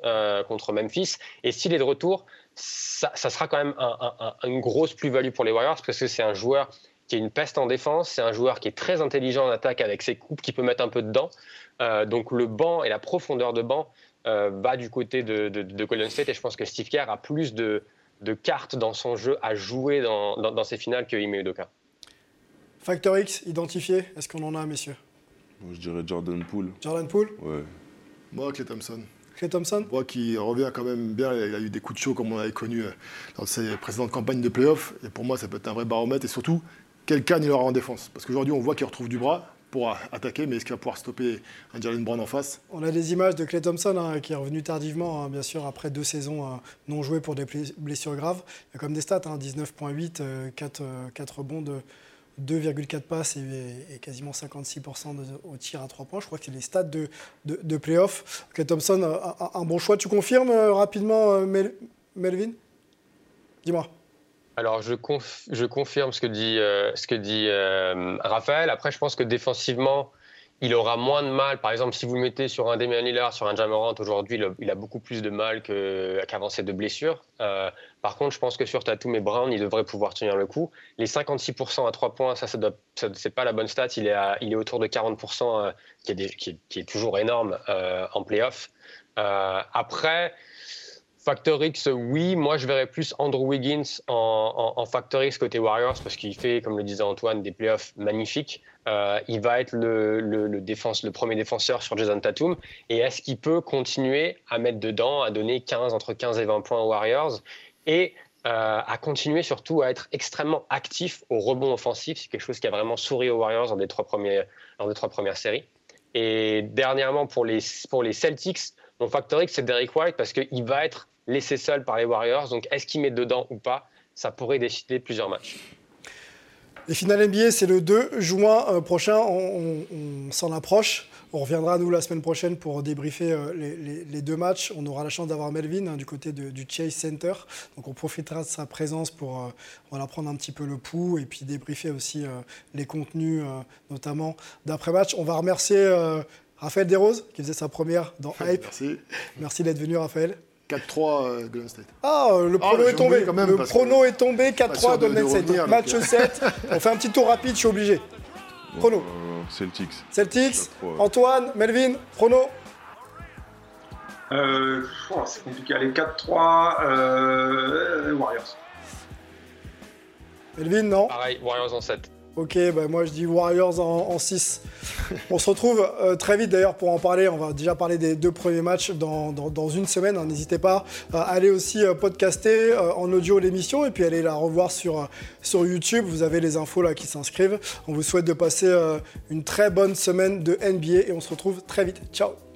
contre Memphis. Et s'il est de retour, ça, sera quand même un- un- un- une grosse plus-value pour les Warriors, parce que c'est un joueur qui est une peste en défense, c'est un joueur qui est très intelligent en attaque avec ses coupes, qui peut mettre un peu dedans. Euh, donc le banc et la profondeur de banc va du côté de, de- de Golden State, et je pense que Steve Kerr a plus de, de cartes dans son jeu à jouer dans, dans- dans ces finales que Ime Udoka. Factor X, identifié. Est-ce qu'on en a, messieurs? Moi, je dirais Jordan Poole. Jordan Poole? Ouais. Moi, Clay Thompson. Clay Thompson? Moi qui revient quand même bien, il a eu des coups de chaud comme on avait connu euh, dans ses précédentes campagnes de playoffs. Et pour moi, ça peut être un vrai baromètre. Et surtout, quel canne il aura en défense Parce qu'aujourd'hui, on voit qu'il retrouve du bras pour attaquer, mais est-ce qu'il va pouvoir stopper un Jalen Brown en face? On a des images de Clay Thompson hein, qui est revenu tardivement, hein, bien sûr, après deux saisons euh, non jouées pour des blessures graves. Il y a comme des stats hein, 19,8, euh, 4, euh, 4 rebonds de 2,4 passes et, quasiment 56% de- au tir à 3 points. Je crois que c'est les stats de, de, de. Clay Thompson, euh, un, bon choix. Tu confirmes euh, rapidement, euh, Mel- Melvin? Dis-moi. Alors, je, conf- je confirme ce que dit, euh, euh, Raphaël. Après, je pense que défensivement, il aura moins de mal. Par exemple, si vous le mettez sur un Damian Lillard, sur un Jamorant, aujourd'hui, il a- beaucoup plus de mal qu'avant ces deux blessures. Euh, par contre, je pense que sur Tatum et Brown, il devrait pouvoir tenir le coup. Les 56% à 3 points, ça, ça ça- pas la bonne stat. Il est, autour de 40%, euh, qui, est toujours énorme en playoff. Après, Factor X, oui. Moi, je verrais plus Andrew Wiggins en, en, en Factor X côté Warriors parce qu'il fait, comme le disait Antoine, des playoffs magnifiques. Euh, il va être le, défense, le premier défenseur sur Jason Tatum. Et est-ce qu'il peut continuer à mettre dedans, à donner 15, entre 15 et 20 points aux Warriors et euh, à continuer surtout à être extrêmement actif au rebond offensif? C'est quelque chose qui a vraiment souri aux Warriors dans les trois, premiers, trois premières séries. Et dernièrement, pour les, pour les Celtics, mon Factor X, c'est Derek White parce qu'il va être laissé seul par les Warriors. Donc, est-ce qu'il met dedans ou pas Ça pourrait décider plusieurs matchs. Les finales NBA, c'est le 2 juin euh, prochain. On, on- on s'en approche. On reviendra, nous, la semaine prochaine pour débriefer euh, les, les- les deux matchs. On aura la chance d'avoir Melvin hein, du côté de- du Chase Center. Donc, on profitera de sa présence pour euh, voilà, prendre un petit peu le pouls et puis débriefer aussi euh, les contenus, euh, notamment d'après-match. On va remercier euh, Raphaël Desroses, qui faisait sa première dans [LAUGHS] Hype. Merci. Merci d'être venu, Raphaël. 4-3 euh, Golden State. Ah, le Ah, prono est tombé. quand même, le prono que- est tombé. Pas 4-3 sûr de- Golden de State. revenir, match donc, euh. 7. On fait un petit tour rapide, je suis obligé. Prono. Euh, Celtics. Celtics, 4-3. Antoine, Melvin, prono. Euh, oh, c'est compliqué. Allez, 4-3, euh, Warriors. Melvin, non Pareil, Warriors en 7. Ok, bah moi je dis Warriors en, 6. [LAUGHS] On se retrouve euh, très vite d'ailleurs pour en parler. On va déjà parler des deux premiers matchs dans, dans- dans une semaine. hein. N'hésitez pas à aller aussi euh, podcaster euh, en audio l'émission et puis aller la revoir sur, sur YouTube. Vous avez les infos là qui s'inscrivent. On vous souhaite de passer une très bonne semaine de NBA et on se retrouve très vite. Ciao